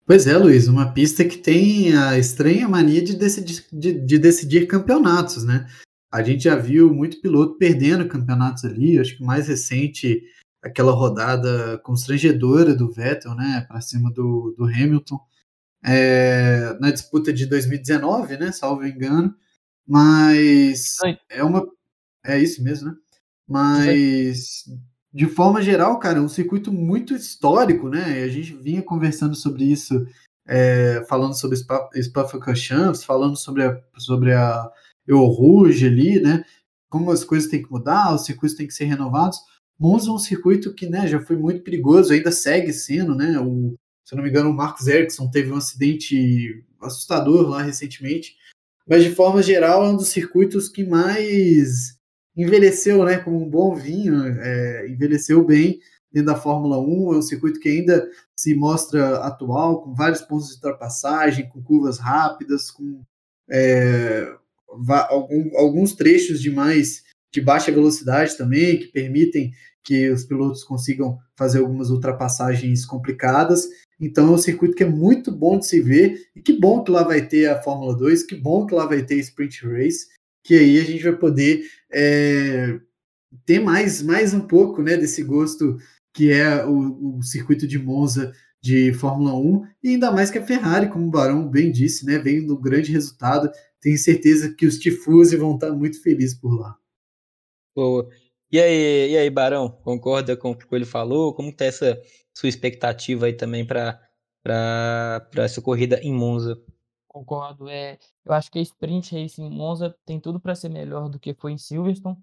Pois é, Luiz, uma pista que tem a estranha mania de decidir, de, de decidir campeonatos, né? A gente já viu muito piloto perdendo campeonatos ali, acho que o mais recente, aquela rodada constrangedora do Vettel, né, para cima do, do Hamilton é, na disputa de 2019, né? Salvo engano. Mas é uma. É isso mesmo, né? Mas de forma geral, cara, é um circuito muito histórico, né? A gente vinha conversando sobre isso, é, falando sobre Spa-Francorchamps, falando sobre a, sobre a Eu Rouge ali, né? Como as coisas têm que mudar, os circuitos têm que ser renovados. Monza é um circuito que, né, já foi muito perigoso, ainda segue sendo, né? O, se não me engano, o Marcos Ericsson teve um acidente assustador lá recentemente. Mas, de forma geral, é um dos circuitos que mais envelheceu, né? Como um bom vinho, é, envelheceu bem dentro da Fórmula 1. É um circuito que ainda se mostra atual, com vários pontos de ultrapassagem, com curvas rápidas, com é, alguns trechos de mais de baixa velocidade também, que permitem que os pilotos consigam fazer algumas ultrapassagens complicadas. Então é um circuito que é muito bom de se ver, e que bom que lá vai ter a Fórmula 2, que bom que lá vai ter Sprint Race, que aí a gente vai poder é, ter mais, mais um pouco né, desse gosto que é o, o, circuito de Monza de Fórmula 1, e ainda mais que a Ferrari, como o Barão bem disse, né, vem no grande resultado. Tenho certeza que os Tifosi vão estar muito felizes por lá. Boa. E aí, e aí, Barão, concorda com o que ele falou? Como está essa sua expectativa aí também para essa corrida em Monza? Concordo. É, eu acho que a Sprint Race em Monza tem tudo para ser melhor do que foi em Silverstone,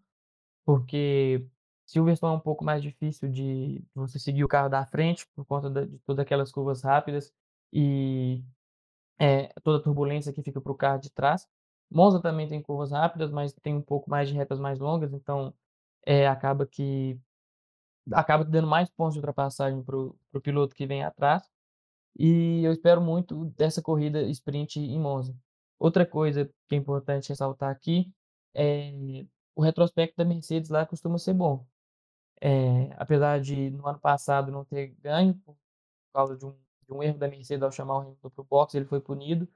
porque Silverstone é um pouco mais difícil de você seguir o carro da frente por conta de todas aquelas curvas rápidas e é, toda a turbulência que fica para o carro de trás. Monza também tem curvas rápidas, mas tem um pouco mais de retas mais longas, então é, acaba que acaba dando mais pontos de ultrapassagem para o piloto que vem atrás. E eu espero muito dessa corrida sprint em Monza. Outra coisa que é importante ressaltar aqui é o retrospecto da Mercedes lá costuma ser bom. É, apesar de no ano passado não ter ganho por causa de um, de um erro da Mercedes ao chamar o Hamilton para o box, ele foi punido.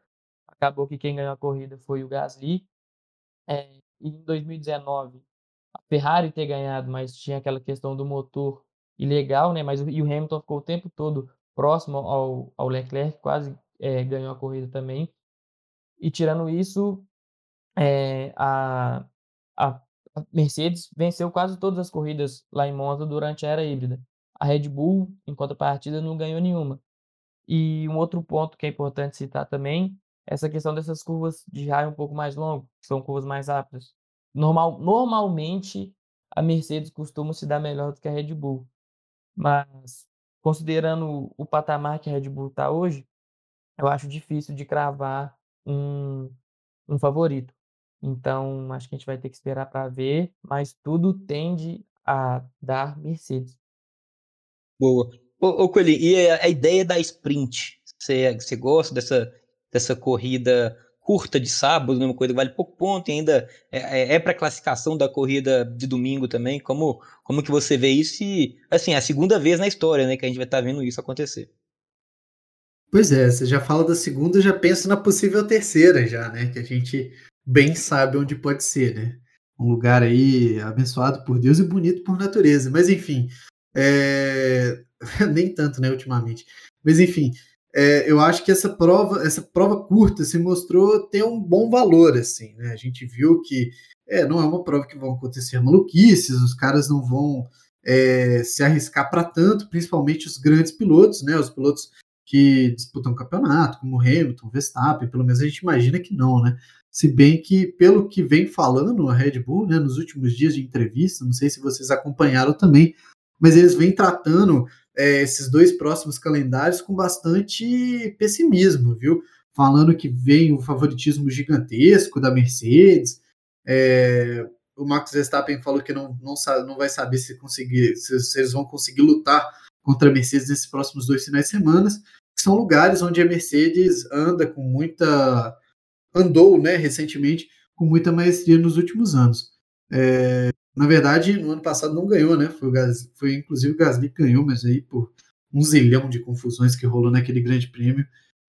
Acabou que quem ganhou a corrida foi o Gasly. É, e em 2019 a Ferrari ter ganhado, mas tinha aquela questão do motor ilegal, né? Mas e o Hamilton ficou o tempo todo próximo ao, ao Leclerc, quase é, ganhou a corrida também. E tirando isso, é, a, a, Mercedes venceu quase todas as corridas lá em Monza durante a era híbrida. A Red Bull, em contrapartida, não ganhou nenhuma. E um outro ponto que é importante citar também essa questão dessas curvas de raio um pouco mais longo, que são curvas mais rápidas. Normal, normalmente, a Mercedes costuma se dar melhor do que a Red Bull. Mas, considerando o patamar que a Red Bull está hoje, eu acho difícil de cravar um, um favorito. Então, acho que a gente vai ter que esperar para ver, mas tudo tende a dar Mercedes. Boa. Ô, ô Coelho, e a, a, ideia da sprint? Você, gosta dessa, dessa corrida curta de sábado, uma coisa que vale pouco ponto e ainda é, é, é para classificação da corrida de domingo também. Como, como que você vê isso? E, assim, é a segunda vez na história né, que a gente vai estar tá vendo isso acontecer. Pois é, você já fala da segunda, já pensa na possível terceira já, né? Que a gente bem sabe onde pode ser, né? Um lugar aí abençoado por Deus e bonito por natureza. Mas enfim, é... nem tanto, né, ultimamente. Mas enfim, é, eu acho que essa prova, essa prova curta se mostrou ter um bom valor, assim, né? A gente viu que é, não é uma prova que vão acontecer maluquices, os caras não vão é, se arriscar para tanto, principalmente os grandes pilotos, né? Os pilotos que disputam campeonato, como Hamilton, Verstappen, pelo menos a gente imagina que não, né? Se bem que, pelo que vem falando a Red Bull, né, nos últimos dias de entrevista, não sei se vocês acompanharam também, mas eles vêm tratando é, esses dois próximos calendários com bastante pessimismo, viu? Falando que vem o favoritismo gigantesco da Mercedes. É, o Max Verstappen falou que não, não, sabe, não vai saber se, conseguir, se, se, eles vão conseguir lutar contra a Mercedes nesses próximos dois finais de semana. São lugares onde a Mercedes anda com muita. andou né, recentemente com muita maestria nos últimos anos. É, na verdade, no ano passado não ganhou, né? Foi, o foi inclusive o Gasly que ganhou, mas aí por um zilhão de confusões que rolou naquele grande prêmio.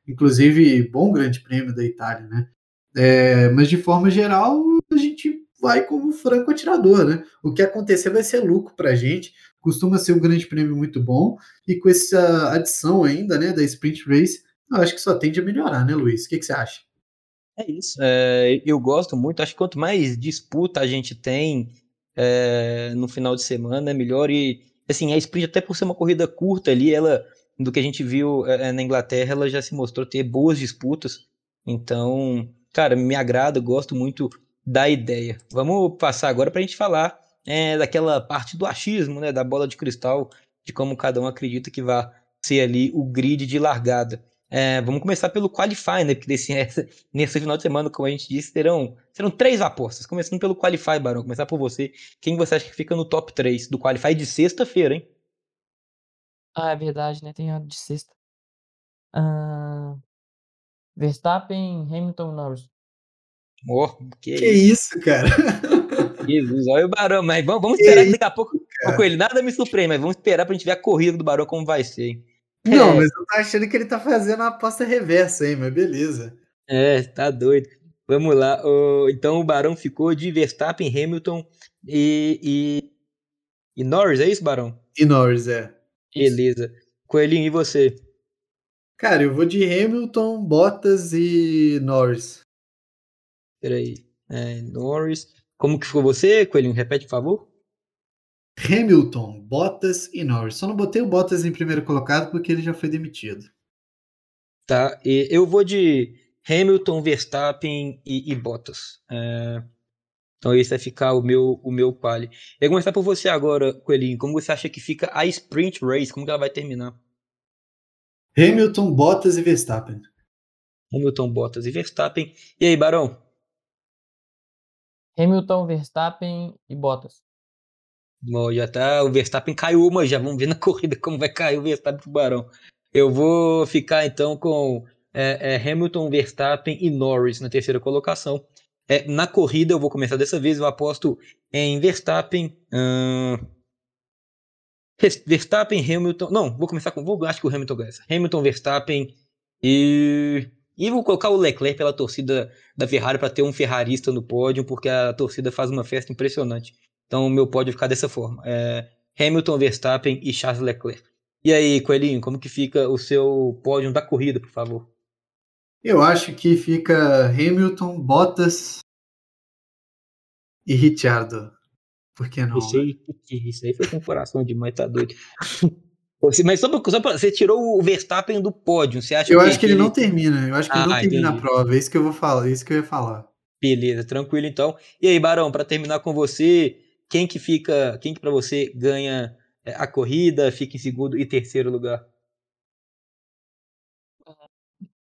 Inclusive, bom grande prêmio da Itália, né? É, mas de forma geral, a gente vai como franco atirador, né? O que acontecer vai ser lucro para a gente. Costuma ser um grande prêmio muito bom. E com essa adição ainda, né, da Sprint Race, eu acho que só tende a melhorar, né, Luiz? O que, que você acha? É isso. É, eu gosto muito. Acho que quanto mais disputa a gente tem é, no final de semana, é melhor. E, assim, a sprint, até por ser uma corrida curta ali, ela, do que a gente viu é, na Inglaterra, ela já se mostrou ter boas disputas. Então, cara, me agrada, gosto muito da ideia. Vamos passar agora para a gente falar é, daquela parte do achismo, né, da bola de cristal, de como cada um acredita que vai ser ali o grid de largada. É, vamos começar pelo Qualify, né? Porque desse, nesse final de semana, como a gente disse, terão, serão três apostas. Começando pelo Qualify, Barão. Começar por você. Quem você acha que fica no top 3 do Qualify de sexta-feira, hein? Ah, é verdade, né? Tem a de sexta. Uh... Verstappen, Hamilton Norris. Oh, que, que isso, cara? Jesus, olha o Barão. Mas vamos, vamos esperar que daqui a pouco, pouco ele nada me surpreende, mas vamos esperar pra gente ver a corrida do Barão como vai ser, hein? Não, é. mas eu tô achando que ele tá fazendo a aposta reversa aí, mas beleza. É, tá doido. Vamos lá. então o Barão ficou de Verstappen, Hamilton e, e, e Norris, é isso, Barão? E Norris, é. Beleza. Coelhinho, e você? Cara, eu vou de Hamilton, Bottas e Norris. Peraí. É, Norris. Como que ficou você, Coelhinho? Repete, por favor. Hamilton, Bottas e Norris. Só não botei o Bottas em primeiro colocado porque ele já foi demitido. Tá, e eu vou de Hamilton, Verstappen e, e Bottas. É... Então esse vai ficar o meu, o meu quali. Eu vou começar por você agora, Coelhinho. Como você acha que fica a Sprint Race? Como que ela vai terminar? Hamilton, Bottas e Verstappen. Hamilton, Bottas e Verstappen. E aí, Barão? Hamilton, Verstappen e Bottas. Bom, já tá. O Verstappen caiu uma já. Vamos ver na corrida como vai cair o Verstappen pro Barão. Eu vou ficar então com é, é, Hamilton, Verstappen e Norris na terceira colocação. É, na corrida, eu vou começar dessa vez. Eu aposto em Verstappen. Hum, Verstappen, Hamilton. Não, vou começar com. Vou, acho que o Hamilton ganha. Hamilton, Verstappen e. E vou colocar o Leclerc pela torcida da Ferrari para ter um ferrarista no pódio, porque a torcida faz uma festa impressionante. Então o meu pódio ficar dessa forma. É Hamilton, Verstappen e Charles Leclerc. E aí, Coelhinho, como que fica o seu pódio da corrida, por favor? Eu acho que fica Hamilton, Bottas e Ricciardo. Por que não? Isso aí, isso aí foi com coração demais, tá doido. Mas só pra, só pra, você tirou o Verstappen do pódio, você acha Eu que acho que ele não termina, eu acho que ah, ele não termina entendi. a prova, é isso que eu vou falar, é isso que eu ia falar. Beleza, tranquilo então. E aí, Barão, para terminar com você, quem que fica, quem que para você ganha é, a corrida, fica em segundo e terceiro lugar?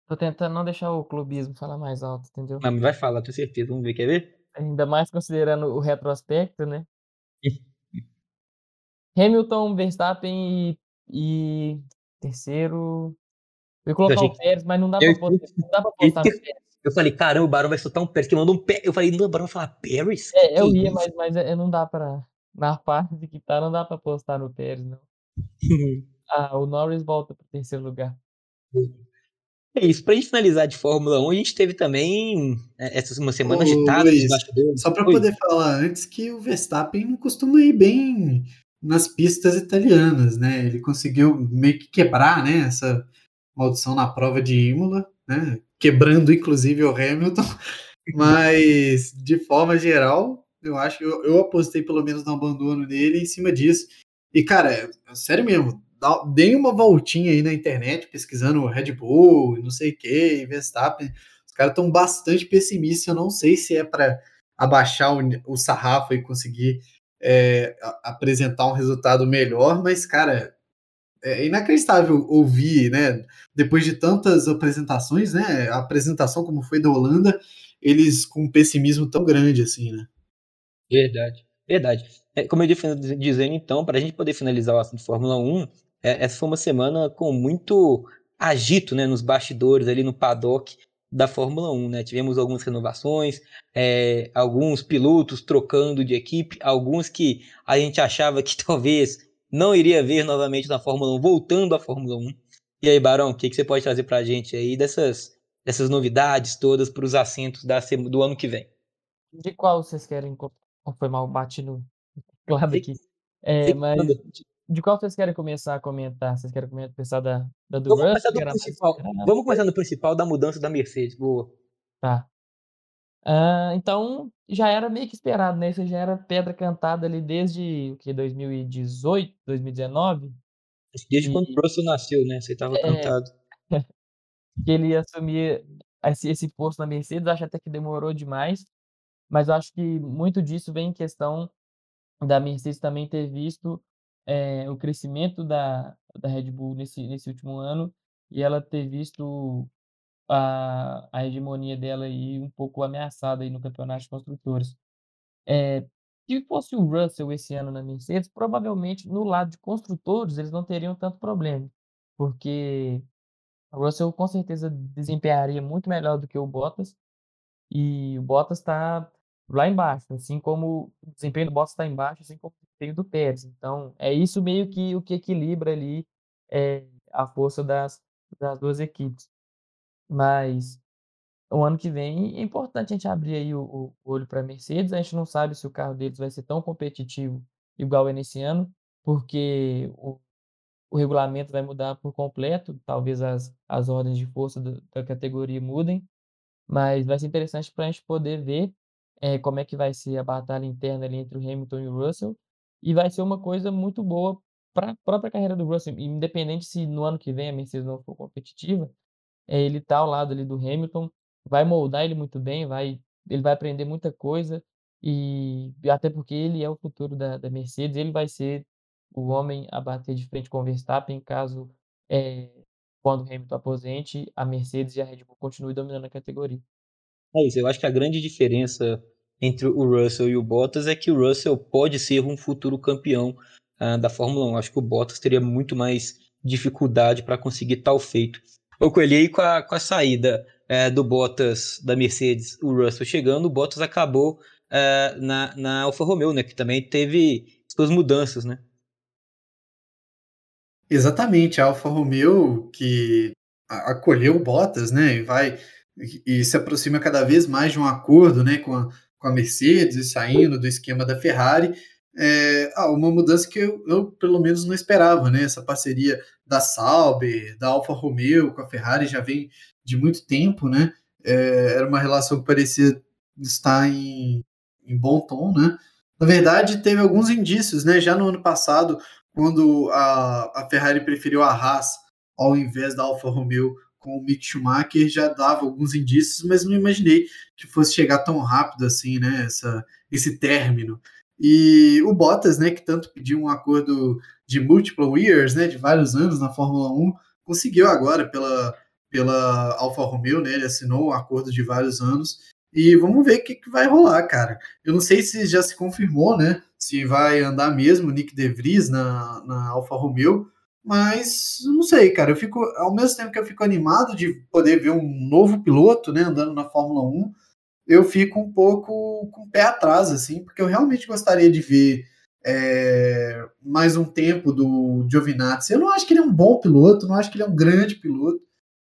Tô tentando não deixar o clubismo falar mais alto, entendeu? Mas vai falar, tenho certeza. Vamos ver, quer ver? Ainda mais considerando o retrospecto, né? Hamilton, Verstappen e, e terceiro. Eu ia colocar o Pérez, mas não dá, eu, pra, postar, não dá pra postar eu, eu falei, caramba, o Barão vai soltar um Pérez, que mandou um Pérez. Eu falei, não, o Barão vai falar Pérez? É, eu ia, mas, mas é, não dá pra. Na parte que tá, não dá pra postar no Pérez, não. ah, o Norris volta pro terceiro lugar. É isso, pra gente finalizar de Fórmula 1, a gente teve também é, essa uma semana Ô, agitada Luiz, Só para poder falar antes que o Verstappen não costuma ir bem nas pistas italianas, né? Ele conseguiu meio que quebrar, né, essa maldição na prova de Imola, né? Quebrando inclusive o Hamilton, mas de forma geral, eu acho que eu, eu apostei pelo menos no abandono dele em cima disso. E cara, é, sério mesmo, dei uma voltinha aí na internet pesquisando Red Bull, não sei o que, Verstappen. Os caras estão bastante pessimistas. Eu não sei se é para abaixar o, o, sarrafo e conseguir é, apresentar um resultado melhor, mas, cara, é inacreditável ouvir, né? Depois de tantas apresentações, né? A apresentação como foi da Holanda, eles com um pessimismo tão grande assim, né? Verdade, verdade. É, como eu dizendo, então, para a gente poder finalizar o assunto de Fórmula 1, é, essa foi uma semana com muito agito né, nos bastidores, ali no paddock da Fórmula 1. Né? Tivemos algumas renovações, é, alguns pilotos trocando de equipe, alguns que a gente achava que talvez não iria ver novamente na Fórmula 1, voltando à Fórmula 1. E aí, Barão, o que, que você pode trazer para a gente aí dessas, dessas novidades todas para os assentos da, do ano que vem? De qual vocês querem? Foi mal batido claro aqui. É, mas de qual vocês querem começar a comentar? Vocês querem começar da, da do Vamos Russell? Começar do principal. Vamos começar no principal da mudança da Mercedes. Boa. Tá. Uh, então, já era meio que esperado, né? Isso já era pedra cantada ali desde o que? 2018, 2019? Desde e... quando o Russell nasceu, né? Você estava é... cantado. que ele ia assumir esse, esse posto na Mercedes, acho até que demorou demais, mas eu acho que muito disso vem em questão da Mercedes também ter visto é, o crescimento da, da Red Bull nesse, nesse último ano e ela ter visto a, a hegemonia dela aí um pouco ameaçada aí no campeonato de construtores. É, se fosse o Russell esse ano na Mercedes, provavelmente no lado de construtores eles não teriam tanto problema, porque o Russell com certeza desempenharia muito melhor do que o Bottas e o Bottas está lá embaixo, assim como o desempenho do Bottas está embaixo, assim como o desempenho do Pérez. Então, é isso meio que o que equilibra ali é, a força das, das duas equipes. Mas o ano que vem é importante a gente abrir aí o, o olho para a Mercedes. A gente não sabe se o carro deles vai ser tão competitivo igual é nesse ano, porque o, o regulamento vai mudar por completo, talvez as, as ordens de força do, da categoria mudem, mas vai ser interessante para a gente poder ver é, como é que vai ser a batalha interna ali entre o Hamilton e o Russell e vai ser uma coisa muito boa para a própria carreira do Russell, independente se no ano que vem a Mercedes não for competitiva, ele tá ao lado ali do Hamilton, vai moldar ele muito bem, vai ele vai aprender muita coisa, e até porque ele é o futuro da da Mercedes, ele vai ser o homem a bater de frente com o Verstappen caso, eh, quando o Hamilton aposente, a Mercedes e a Red Bull continuem dominando a categoria. É isso, eu acho que a grande diferença entre o Russell e o Bottas é que o Russell pode ser um futuro campeão uh, da Fórmula 1. Acho que o Bottas teria muito mais dificuldade para conseguir tal feito. Ô Coelho, com a, com a saída é, do Bottas da Mercedes, o Russell chegando, o Bottas acabou é, na, na Alfa Romeo, né? Que também teve suas mudanças, né? Exatamente, a Alfa Romeo que acolheu o Bottas, né? E vai e se aproxima cada vez mais de um acordo, né? Com a, com a Mercedes, saindo do esquema da Ferrari. É, ah, uma mudança que eu, eu, pelo menos não esperava, né? Essa parceria da Sauber, da Alfa Romeo com a Ferrari já vem de muito tempo, né? É, era uma relação que parecia estar em, em bom tom, né? Na verdade, teve alguns indícios, né? Já no ano passado, quando a, a Ferrari preferiu a Haas ao invés da Alfa Romeo com o Mick Schumacher, já dava alguns indícios, mas não imaginei que fosse chegar tão rápido assim, né? Essa, esse término. E o Bottas, né, que tanto pediu um acordo de multiple years, né, de vários anos na Fórmula 1, conseguiu agora pela, pela Alfa Romeo, né, ele assinou um acordo de vários anos, e vamos ver o que, que, vai rolar, cara. Eu não sei se já se confirmou, né, se vai andar mesmo Nick De Vries na, na Alfa Romeo, mas não sei, cara, eu fico, ao mesmo tempo que eu fico animado de poder ver um novo piloto, né, andando na Fórmula 1, eu fico um pouco com o pé atrás, assim, porque eu realmente gostaria de ver é, mais um tempo do Giovinazzi. Eu não acho que ele é um bom piloto, não acho que ele é um grande piloto.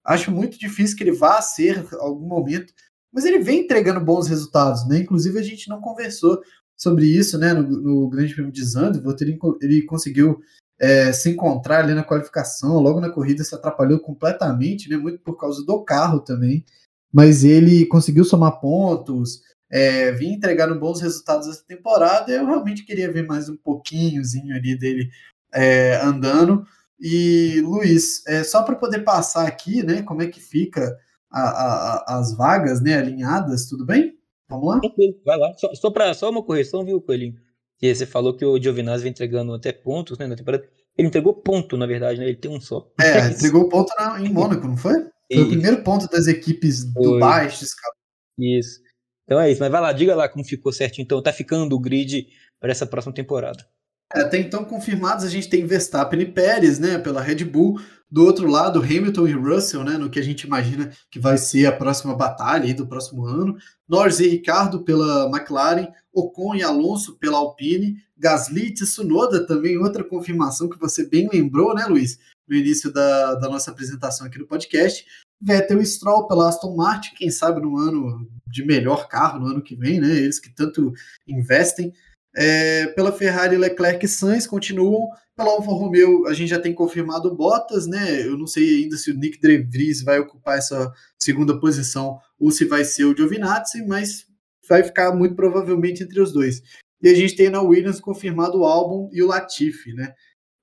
Acho muito difícil que ele vá ser algum momento, mas ele vem entregando bons resultados, né? Inclusive a gente não conversou sobre isso, né? No, no Grande Prêmio de Zandvoort, ele, ele conseguiu é, se encontrar ali na qualificação, logo na corrida se atrapalhou completamente, né? Muito por causa do carro também mas ele conseguiu somar pontos, é, vir entregando bons resultados essa temporada. Eu realmente queria ver mais um pouquinhozinho ali dele é, andando. E Luiz, é, só para poder passar aqui, né, como é que fica a, a, as vagas, né, alinhadas, tudo bem? Vamos lá? Vai lá. Só, só, pra, só uma correção, viu, Coelhinho? Que você falou que o Giovinazzi vem entregando até pontos, né, na temporada. Ele entregou ponto, na verdade, né? Ele tem um só. É, entregou ponto na, em Mônaco, não foi? Foi o primeiro ponto das equipes do baixo escalão. Isso. Então é isso. Mas vai lá, diga lá como ficou certo. Então, tá ficando o grid para essa próxima temporada. É, até então confirmados, a gente tem Verstappen e Pérez, né, pela Red Bull. Do outro lado, Hamilton e Russell, né, no que a gente imagina que vai ser a próxima batalha aí do próximo ano. Norris e Ricardo pela McLaren, Ocon e Alonso pela Alpine, Gasly e Tsunoda também, outra confirmação que você bem lembrou, né, Luiz? No início da, da nossa apresentação aqui no podcast. Vettel e Stroll pela Aston Martin, quem sabe no ano de melhor carro no ano que vem, né? Eles que tanto investem. É, pela Ferrari, Leclerc e Sainz continuam. Pela Alfa Romeo, a gente já tem confirmado Bottas, né? Eu não sei ainda se o Nick De Vries vai ocupar essa segunda posição ou se vai ser o Giovinazzi, mas vai ficar muito provavelmente entre os dois. E a gente tem na Williams confirmado o Albon e o Latifi, né?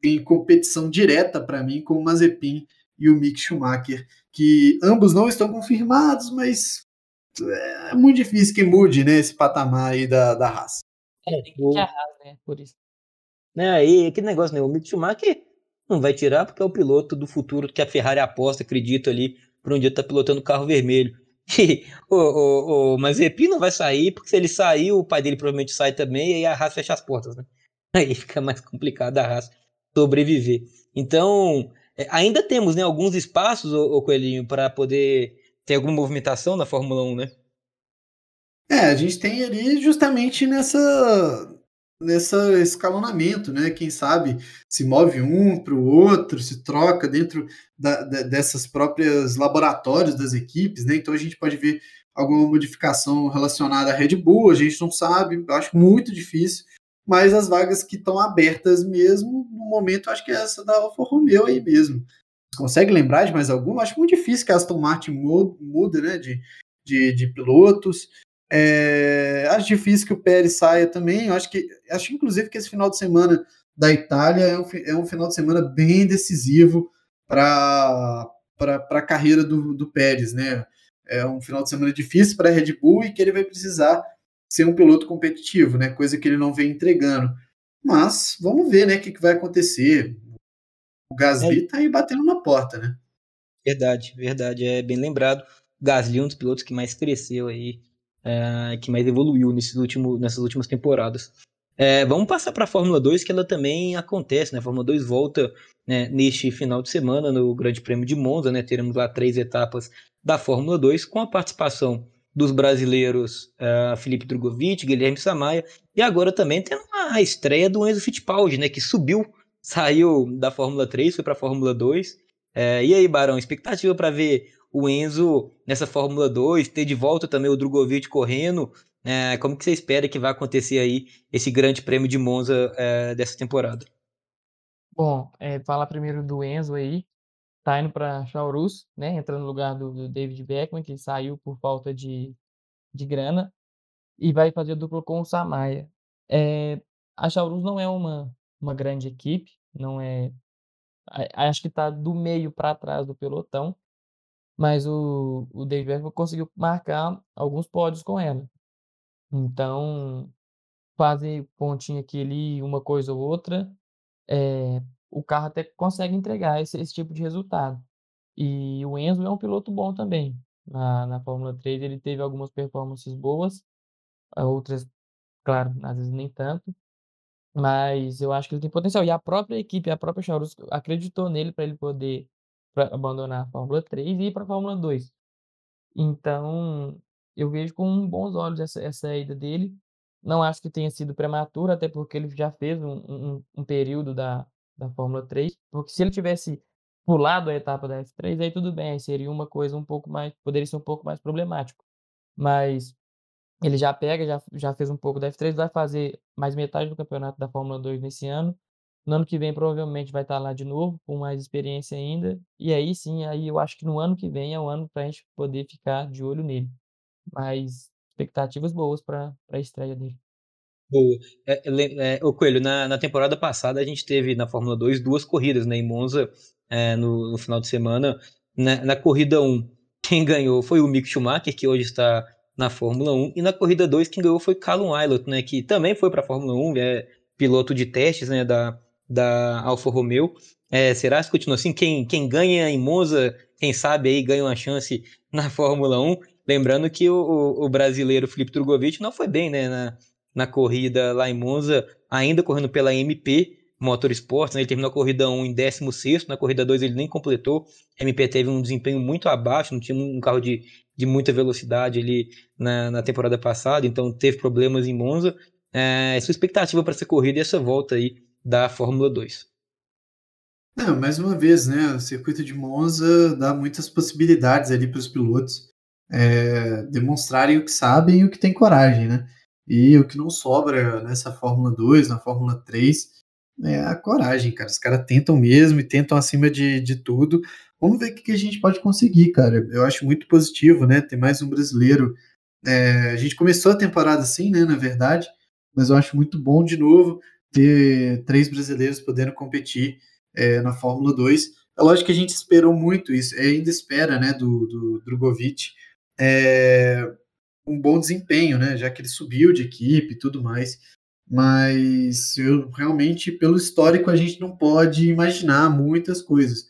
Em competição direta para mim com o Mazepin e o Mick Schumacher, que ambos não estão confirmados, mas é muito difícil que mude né, esse patamar aí da, da raça. É, tem que arrasa, né? Por isso. É, e aquele negócio, né? O Mick Schumacher não vai tirar porque é o piloto do futuro que a Ferrari aposta, acredito ali, para um dia estar tá pilotando o carro vermelho. E o, o, o Mazepin não vai sair, porque se ele sair, o pai dele provavelmente sai também, e aí a Haas fecha as portas, né? Aí fica mais complicado a Haas sobreviver. Então, é, ainda temos né, alguns espaços, o Coelhinho, para poder ter alguma movimentação na Fórmula 1, né? É, a gente tem ali justamente nessa nessa escalonamento, né? Quem sabe se move um para o outro, se troca dentro da, da, dessas próprias laboratórios das equipes, né? Então a gente pode ver alguma modificação relacionada à Red Bull, a gente não sabe, acho muito difícil mas as vagas que estão abertas mesmo, no momento, acho que é essa da Alfa Romeo aí mesmo. Consegue lembrar de mais alguma? Acho muito difícil que a Aston Martin mude, né, de, de, de pilotos. É, acho difícil que o Pérez saia também. Acho que, acho inclusive que esse final de semana da Itália é um, é um final de semana bem decisivo para a carreira do, do Pérez, né? É um final de semana difícil para a Red Bull e que ele vai precisar ser um piloto competitivo, né? Coisa que ele não vem entregando. Mas vamos ver, né, o que, que vai acontecer. O Gasly é. aí batendo na porta, né? Verdade, verdade, é bem lembrado. O Gasly é um dos pilotos que mais cresceu aí, é, que mais evoluiu nesses últimos, nessas últimas temporadas. É, vamos passar para a Fórmula 2, que ela também acontece, né? A Fórmula 2 volta né, neste final de semana no Grande Prêmio de Monza, né? Teremos lá três etapas da Fórmula 2, com a participação dos brasileiros uh, Felipe Drogovic, Guilherme Samaia, e agora também tem a estreia do Enzo Fittipaldi, né? Que subiu, saiu da Fórmula 3, foi para a Fórmula 2. É, e aí, Barão, expectativa para ver o Enzo nessa Fórmula 2, ter de volta também o Drogovic correndo, é, como que você espera que vai acontecer aí esse grande prêmio de Monza dessa temporada? Bom, é, falar primeiro do Enzo aí, tá indo para Chaurus, né, entrando no lugar do, do, David Beckman, que saiu por falta de, de grana, e vai fazer duplo com o Samaia. É, a Chaurus não é uma, uma grande equipe, não é, acho que está do meio para trás do pelotão, mas o, o David Beckman conseguiu marcar alguns pódios com ela. Então, fazem pontinho aqui ali, uma coisa ou outra, é, o carro até consegue entregar esse, esse tipo de resultado. E o Enzo é um piloto bom também. Na, na Fórmula 3 ele teve algumas performances boas, outras, claro, às vezes nem tanto, mas eu acho que ele tem potencial. E a própria equipe, a própria Chaurus acreditou nele para ele poder abandonar a Fórmula 3 e ir para a Fórmula 2. Então, eu vejo com bons olhos essa, essa ida dele. Não acho que tenha sido prematuro, até porque ele já fez um, um, um período da, da Fórmula 3. Porque se ele tivesse pulado a etapa da F3, aí tudo bem, seria uma coisa um pouco mais, poderia ser um pouco mais problemático. Mas ele já pega, já, já fez um pouco da F3, vai fazer mais metade do campeonato da Fórmula 2 nesse ano. No ano que vem, provavelmente, vai estar lá de novo, com mais experiência ainda. E aí sim, aí eu acho que no ano que vem é o ano para a gente poder ficar de olho nele mas expectativas boas para a estreia dele. Boa. É, é, o Coelho, na, na temporada passada a gente teve na Fórmula 2 duas corridas, né, em Monza, é, no, no, final de semana. Na, na, corrida 1, quem ganhou foi o Mick Schumacher, que hoje está na Fórmula 1, e na corrida 2 quem ganhou foi Callum Aylott, né, que também foi para a Fórmula 1, é piloto de testes né, da, da Alfa Romeo. É, será que continua assim? Quem, quem ganha em Monza, quem sabe aí ganha uma chance na Fórmula 1. Lembrando que o, o, brasileiro Felipe Drogovic não foi bem né, na, na corrida lá em Monza, ainda correndo pela MP Motorsports, né, ele terminou a corrida 1 em 16, na corrida 2 ele nem completou, a MP teve um desempenho muito abaixo, não tinha um carro de, de muita velocidade ali na, na temporada passada, então teve problemas em Monza. É, sua expectativa para essa corrida e essa volta aí da Fórmula 2? Não, mais uma vez, né? O circuito de Monza dá muitas possibilidades ali para os pilotos é, demonstrarem o que sabem e o que tem coragem, né? E o que não sobra nessa Fórmula 2, na Fórmula 3, é a coragem, cara. Os caras tentam mesmo e tentam acima de, de tudo. Vamos ver o que a gente pode conseguir, cara. Eu acho muito positivo, né? Ter mais um brasileiro. É, a gente começou a temporada assim, né? Na verdade, mas eu acho muito bom de novo ter três brasileiros podendo competir é, na Fórmula 2. É lógico que a gente esperou muito isso, ainda espera, né? Do, do Drogovic é, um bom desempenho, né? Já que ele subiu de equipe e tudo mais. Mas eu realmente, pelo histórico, a gente não pode imaginar muitas coisas.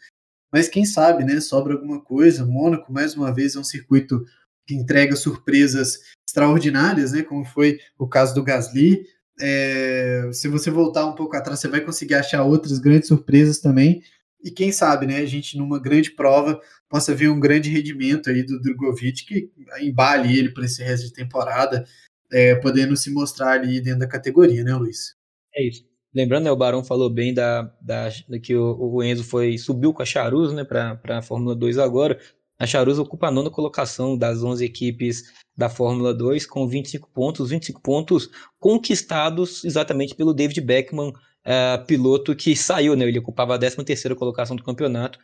Mas quem sabe, né? Sobra alguma coisa. Mônaco, mais uma vez, é um circuito que entrega surpresas extraordinárias, né? Como foi o caso do Gasly. É, se você voltar um pouco atrás, você vai conseguir achar outras grandes surpresas também. E quem sabe, né, a gente numa grande prova possa ver um grande rendimento aí do Drogovic que embale ele para esse resto de temporada, é, podendo se mostrar ali dentro da categoria, né, Luiz? É isso. Lembrando, né, o Barão falou bem da, da, da que o, o, Enzo foi subiu com a Charuz né, para a Fórmula 2 agora. A Charuz ocupa a nona colocação das 11 equipes da Fórmula 2 com 25 pontos, 25 pontos conquistados exatamente pelo David Beckman, uh, piloto que saiu, né? Ele ocupava a 13ª colocação do campeonato.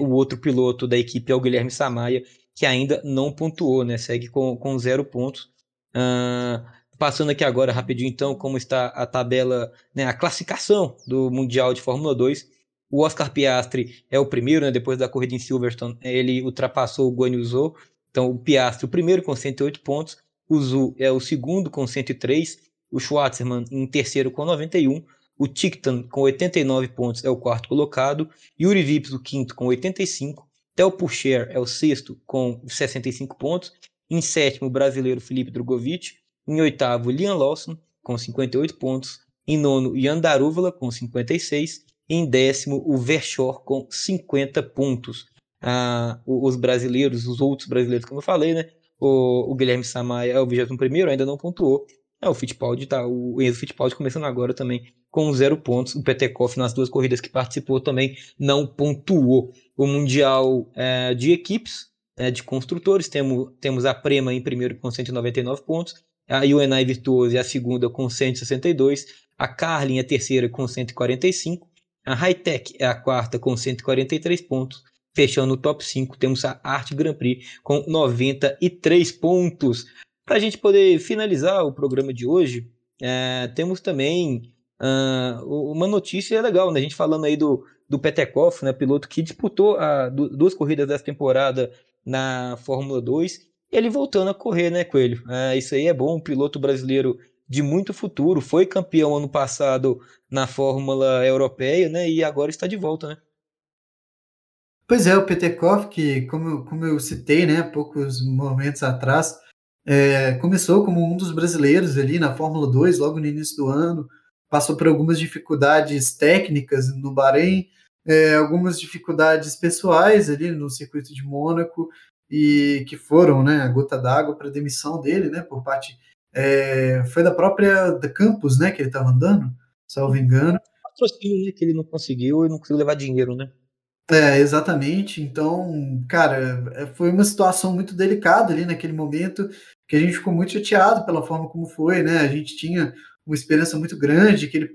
O outro piloto da equipe é o Guilherme Samaia, que ainda não pontuou, né? Segue com, com zero pontos. Uh, passando aqui agora rapidinho, então, como está a tabela, né, a classificação do Mundial de Fórmula 2. O Oscar Piastri é o primeiro, né, depois da corrida em Silverstone, ele ultrapassou o Guan Yu Zhou. Então, o Piastri, o primeiro com 108 pontos, o Zhu é o segundo com 103, o Schwartzman em terceiro com 91, o Tickton com 89 pontos é o quarto colocado, Yuri Vips o quinto com 85, Theo Pucher é o sexto com 65 pontos, em sétimo o brasileiro Felipe Drogovic, em oitavo Liam Lawson com 58 pontos, em nono Jan Darúvala com 56, em décimo o Verschor com 50 pontos. Ah, os brasileiros, os outros brasileiros, como eu falei, né? O, o Guilherme Samaia é o 21 ainda não pontuou. É, o Fittipaldi tá, o Enzo Fittipaldi começando agora também com zero pontos. O Petekoff nas duas corridas que participou também não pontuou. O Mundial é, de equipes, é, de construtores, temos, temos a Prema em primeiro com 199 pontos, a UNI Virtuoso é a segunda com 162, a Carlin é a terceira com 145, a Hightech é a quarta com 143 pontos, Fechando o top 5, temos a Arte Grand Prix com 93 pontos. Para a gente poder finalizar o programa de hoje, é, temos também uh, uma notícia legal, né? A gente falando aí do, do Petekoff, né? Piloto que disputou a, duas corridas dessa temporada na Fórmula 2. Ele voltando a correr, né, Coelho? É, isso aí é bom, um piloto brasileiro de muito futuro, foi campeão ano passado na Fórmula Europeia, né? E agora está de volta, né? Pois é, o Petekov, que, como, como eu citei, né, poucos momentos atrás, é, começou como um dos brasileiros ali na Fórmula 2, logo no início do ano, passou por algumas dificuldades técnicas no Bahrein, é, algumas dificuldades pessoais ali no circuito de Mônaco, e que foram né, a gota d'água para a demissão dele, né, por parte. É, foi da própria da Campus, né, que ele estava andando, salvo engano. Patrocínio, né, que ele não conseguiu e não conseguiu levar dinheiro, né? É, exatamente. Então, cara, é, foi uma situação muito delicada ali naquele momento, que a gente ficou muito chateado pela forma como foi, né? A gente tinha uma esperança muito grande que ele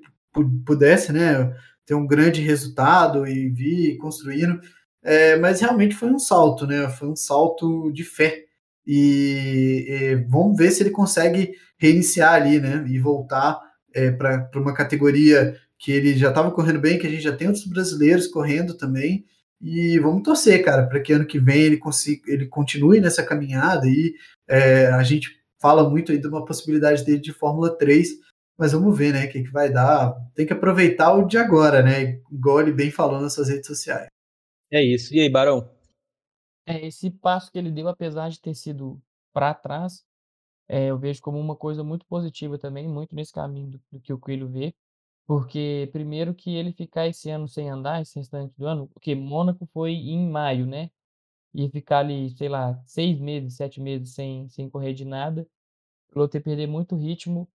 pudesse, né, ter um grande resultado e vir construindo, é, mas realmente foi um salto, né? Foi um salto de fé. E, e vamos ver se ele consegue reiniciar ali, né? E voltar é, para uma categoria que ele já estava correndo bem, que a gente já tem outros brasileiros correndo também. E vamos torcer, cara, para que ano que vem ele consiga, ele continue nessa caminhada e é, a gente fala muito aí de uma possibilidade dele de Fórmula 3, mas vamos ver, né, o que, que vai dar. Tem que aproveitar o de agora, né? Igual ele bem falou nas suas redes sociais. É isso. E aí, Barão? É, esse passo que ele deu, apesar de ter sido para trás, é, eu vejo como uma coisa muito positiva também, muito nesse caminho do, do que o Coelho vê, porque primeiro que ele ficar esse ano sem andar, esse restante do ano, porque Mônaco foi em maio, né? E ficar ali, sei lá, seis meses, sete meses sem, sem correr de nada, o piloto perder muito ritmo.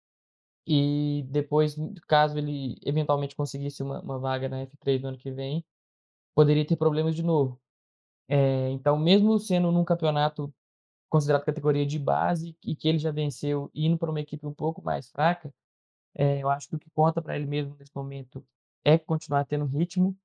E depois, caso ele eventualmente conseguisse uma, uma vaga na F3 no ano que vem, poderia ter problemas de novo. É, então, mesmo sendo num campeonato considerado categoria de base e que ele já venceu, indo para uma equipe um pouco mais fraca, é, eu acho que o que conta para ele mesmo nesse momento é continuar tendo ritmo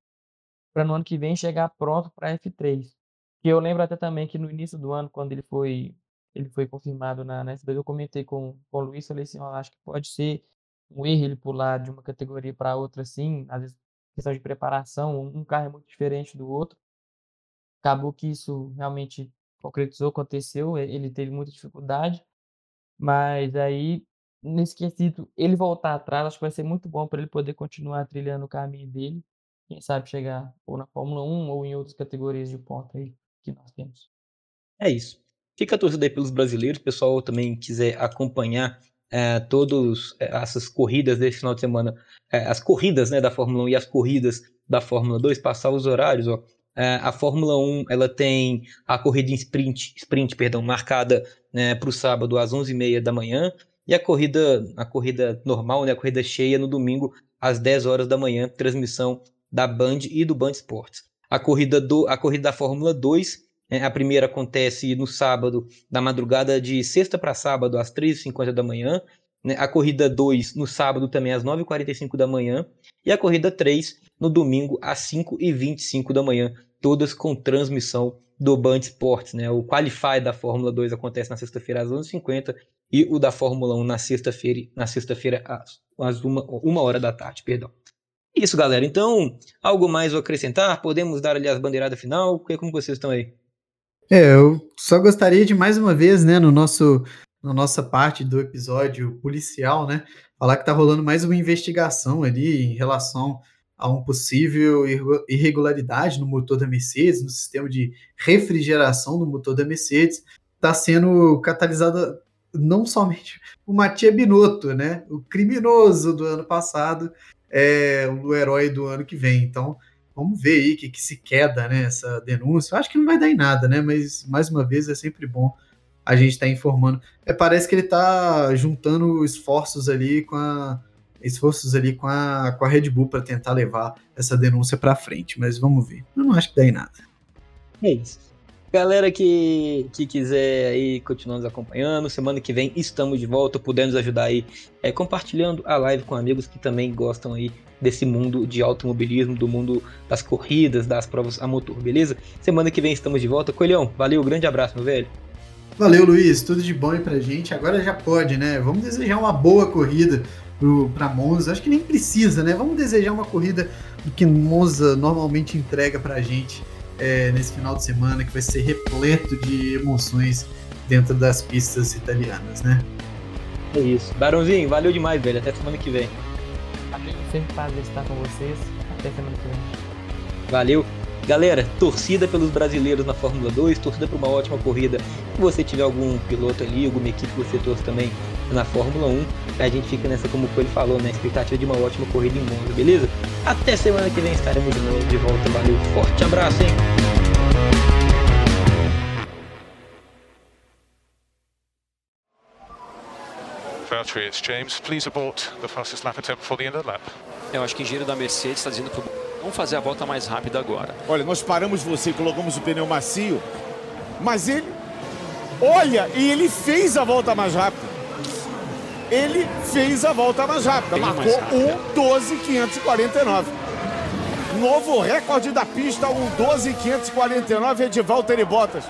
para no ano que vem chegar pronto para F3. Que eu lembro até também que no início do ano, quando ele foi ele foi confirmado na, na F2, eu comentei com, com o Luiz, falei assim, ó, acho que pode ser um erro ele pular de uma categoria para outra assim, às vezes questão de preparação, um carro é muito diferente do outro. Acabou que isso realmente concretizou, aconteceu, ele teve muita dificuldade, mas aí nesse quesito, ele voltar atrás, acho que vai ser muito bom para ele poder continuar trilhando o caminho dele. Quem sabe chegar ou na Fórmula 1 ou em outras categorias de ponta aí que nós temos. É isso. Fica a torcida aí pelos brasileiros. O pessoal também quiser acompanhar é, todas é, essas corridas desse final de semana, é, as corridas né, da Fórmula 1 e as corridas da Fórmula 2, passar os horários. Ó. É, a Fórmula 1 ela tem a corrida em sprint, sprint perdão, marcada né, para o sábado às 11h30 da manhã. E a corrida, a corrida normal, né, a corrida cheia no domingo às 10 horas da manhã, transmissão da Band e do Band Esportes. A corrida, do, a corrida da Fórmula 2, né, a primeira acontece no sábado, da madrugada de sexta para sábado, às 3h50 da manhã. Né, a corrida 2 no sábado também às 9h45 da manhã. E a corrida 3 no domingo às 5h25 da manhã, todas com transmissão do Band Sports, né? O Qualify da Fórmula 2 acontece na sexta-feira às 11h50 e o da Fórmula 1 na sexta-feira, na sexta-feira às, às uma, uma hora da tarde, perdão. Isso, galera. Então, algo mais a acrescentar? Podemos dar ali as bandeiradas final? Como vocês estão aí? É, eu só gostaria de mais uma vez, né, no nosso na nossa parte do episódio policial, né, falar que tá rolando mais uma investigação ali em relação a um possível irregularidade no motor da Mercedes, no sistema de refrigeração do motor da Mercedes, está sendo catalisada não somente o Matia Binotto, né, o criminoso do ano passado, é o herói do ano que vem. Então, vamos ver aí que, que se queda né, essa denúncia. Acho que não vai dar em nada, né? Mas mais uma vez é sempre bom a gente estar tá informando. É, parece que ele está juntando esforços ali com a esforços ali com a, com a Red Bull para tentar levar essa denúncia para frente, mas vamos ver. Eu não acho que dá em nada. É isso. Galera que, que quiser aí continuar nos acompanhando, semana que vem estamos de volta, podemos ajudar aí é, compartilhando a live com amigos que também gostam aí desse mundo de automobilismo, do mundo das corridas, das provas a motor, beleza? Semana que vem estamos de volta. Coelhão, valeu, grande abraço, meu velho. Valeu, Luiz, tudo de bom aí pra gente. Agora já pode, né? Vamos desejar uma boa corrida para Monza. Acho que nem precisa, né? Vamos desejar uma corrida que Monza normalmente entrega pra gente é, nesse final de semana, que vai ser repleto de emoções dentro das pistas italianas, né? É isso. Barãozinho, valeu demais, velho. Até semana que vem. Valeu, sempre prazer estar com vocês. Até semana que vem. Valeu. Galera, torcida pelos brasileiros na Fórmula 2, torcida para uma ótima corrida. Se você tiver algum piloto ali, alguma equipe que você torce também na Fórmula 1, a gente fica nessa, como ele falou, na expectativa de uma ótima corrida em Monza, beleza? Até semana que vem estaremos de novo de volta. Valeu, forte abraço, hein? Valtteri, it's James. Please abort the fastest lap attempt for the end lap. Eu acho que o engenheiro da Mercedes está dizendo para Vamos fazer a volta mais rápida agora. Olha, nós paramos você, colocamos o pneu macio, mas ele. Olha, e ele fez a volta mais rápida. Ele fez a volta mais rápida. Bem marcou 1,12,549. Novo recorde da pista, 1,12,549 é de Valtteri Bottas.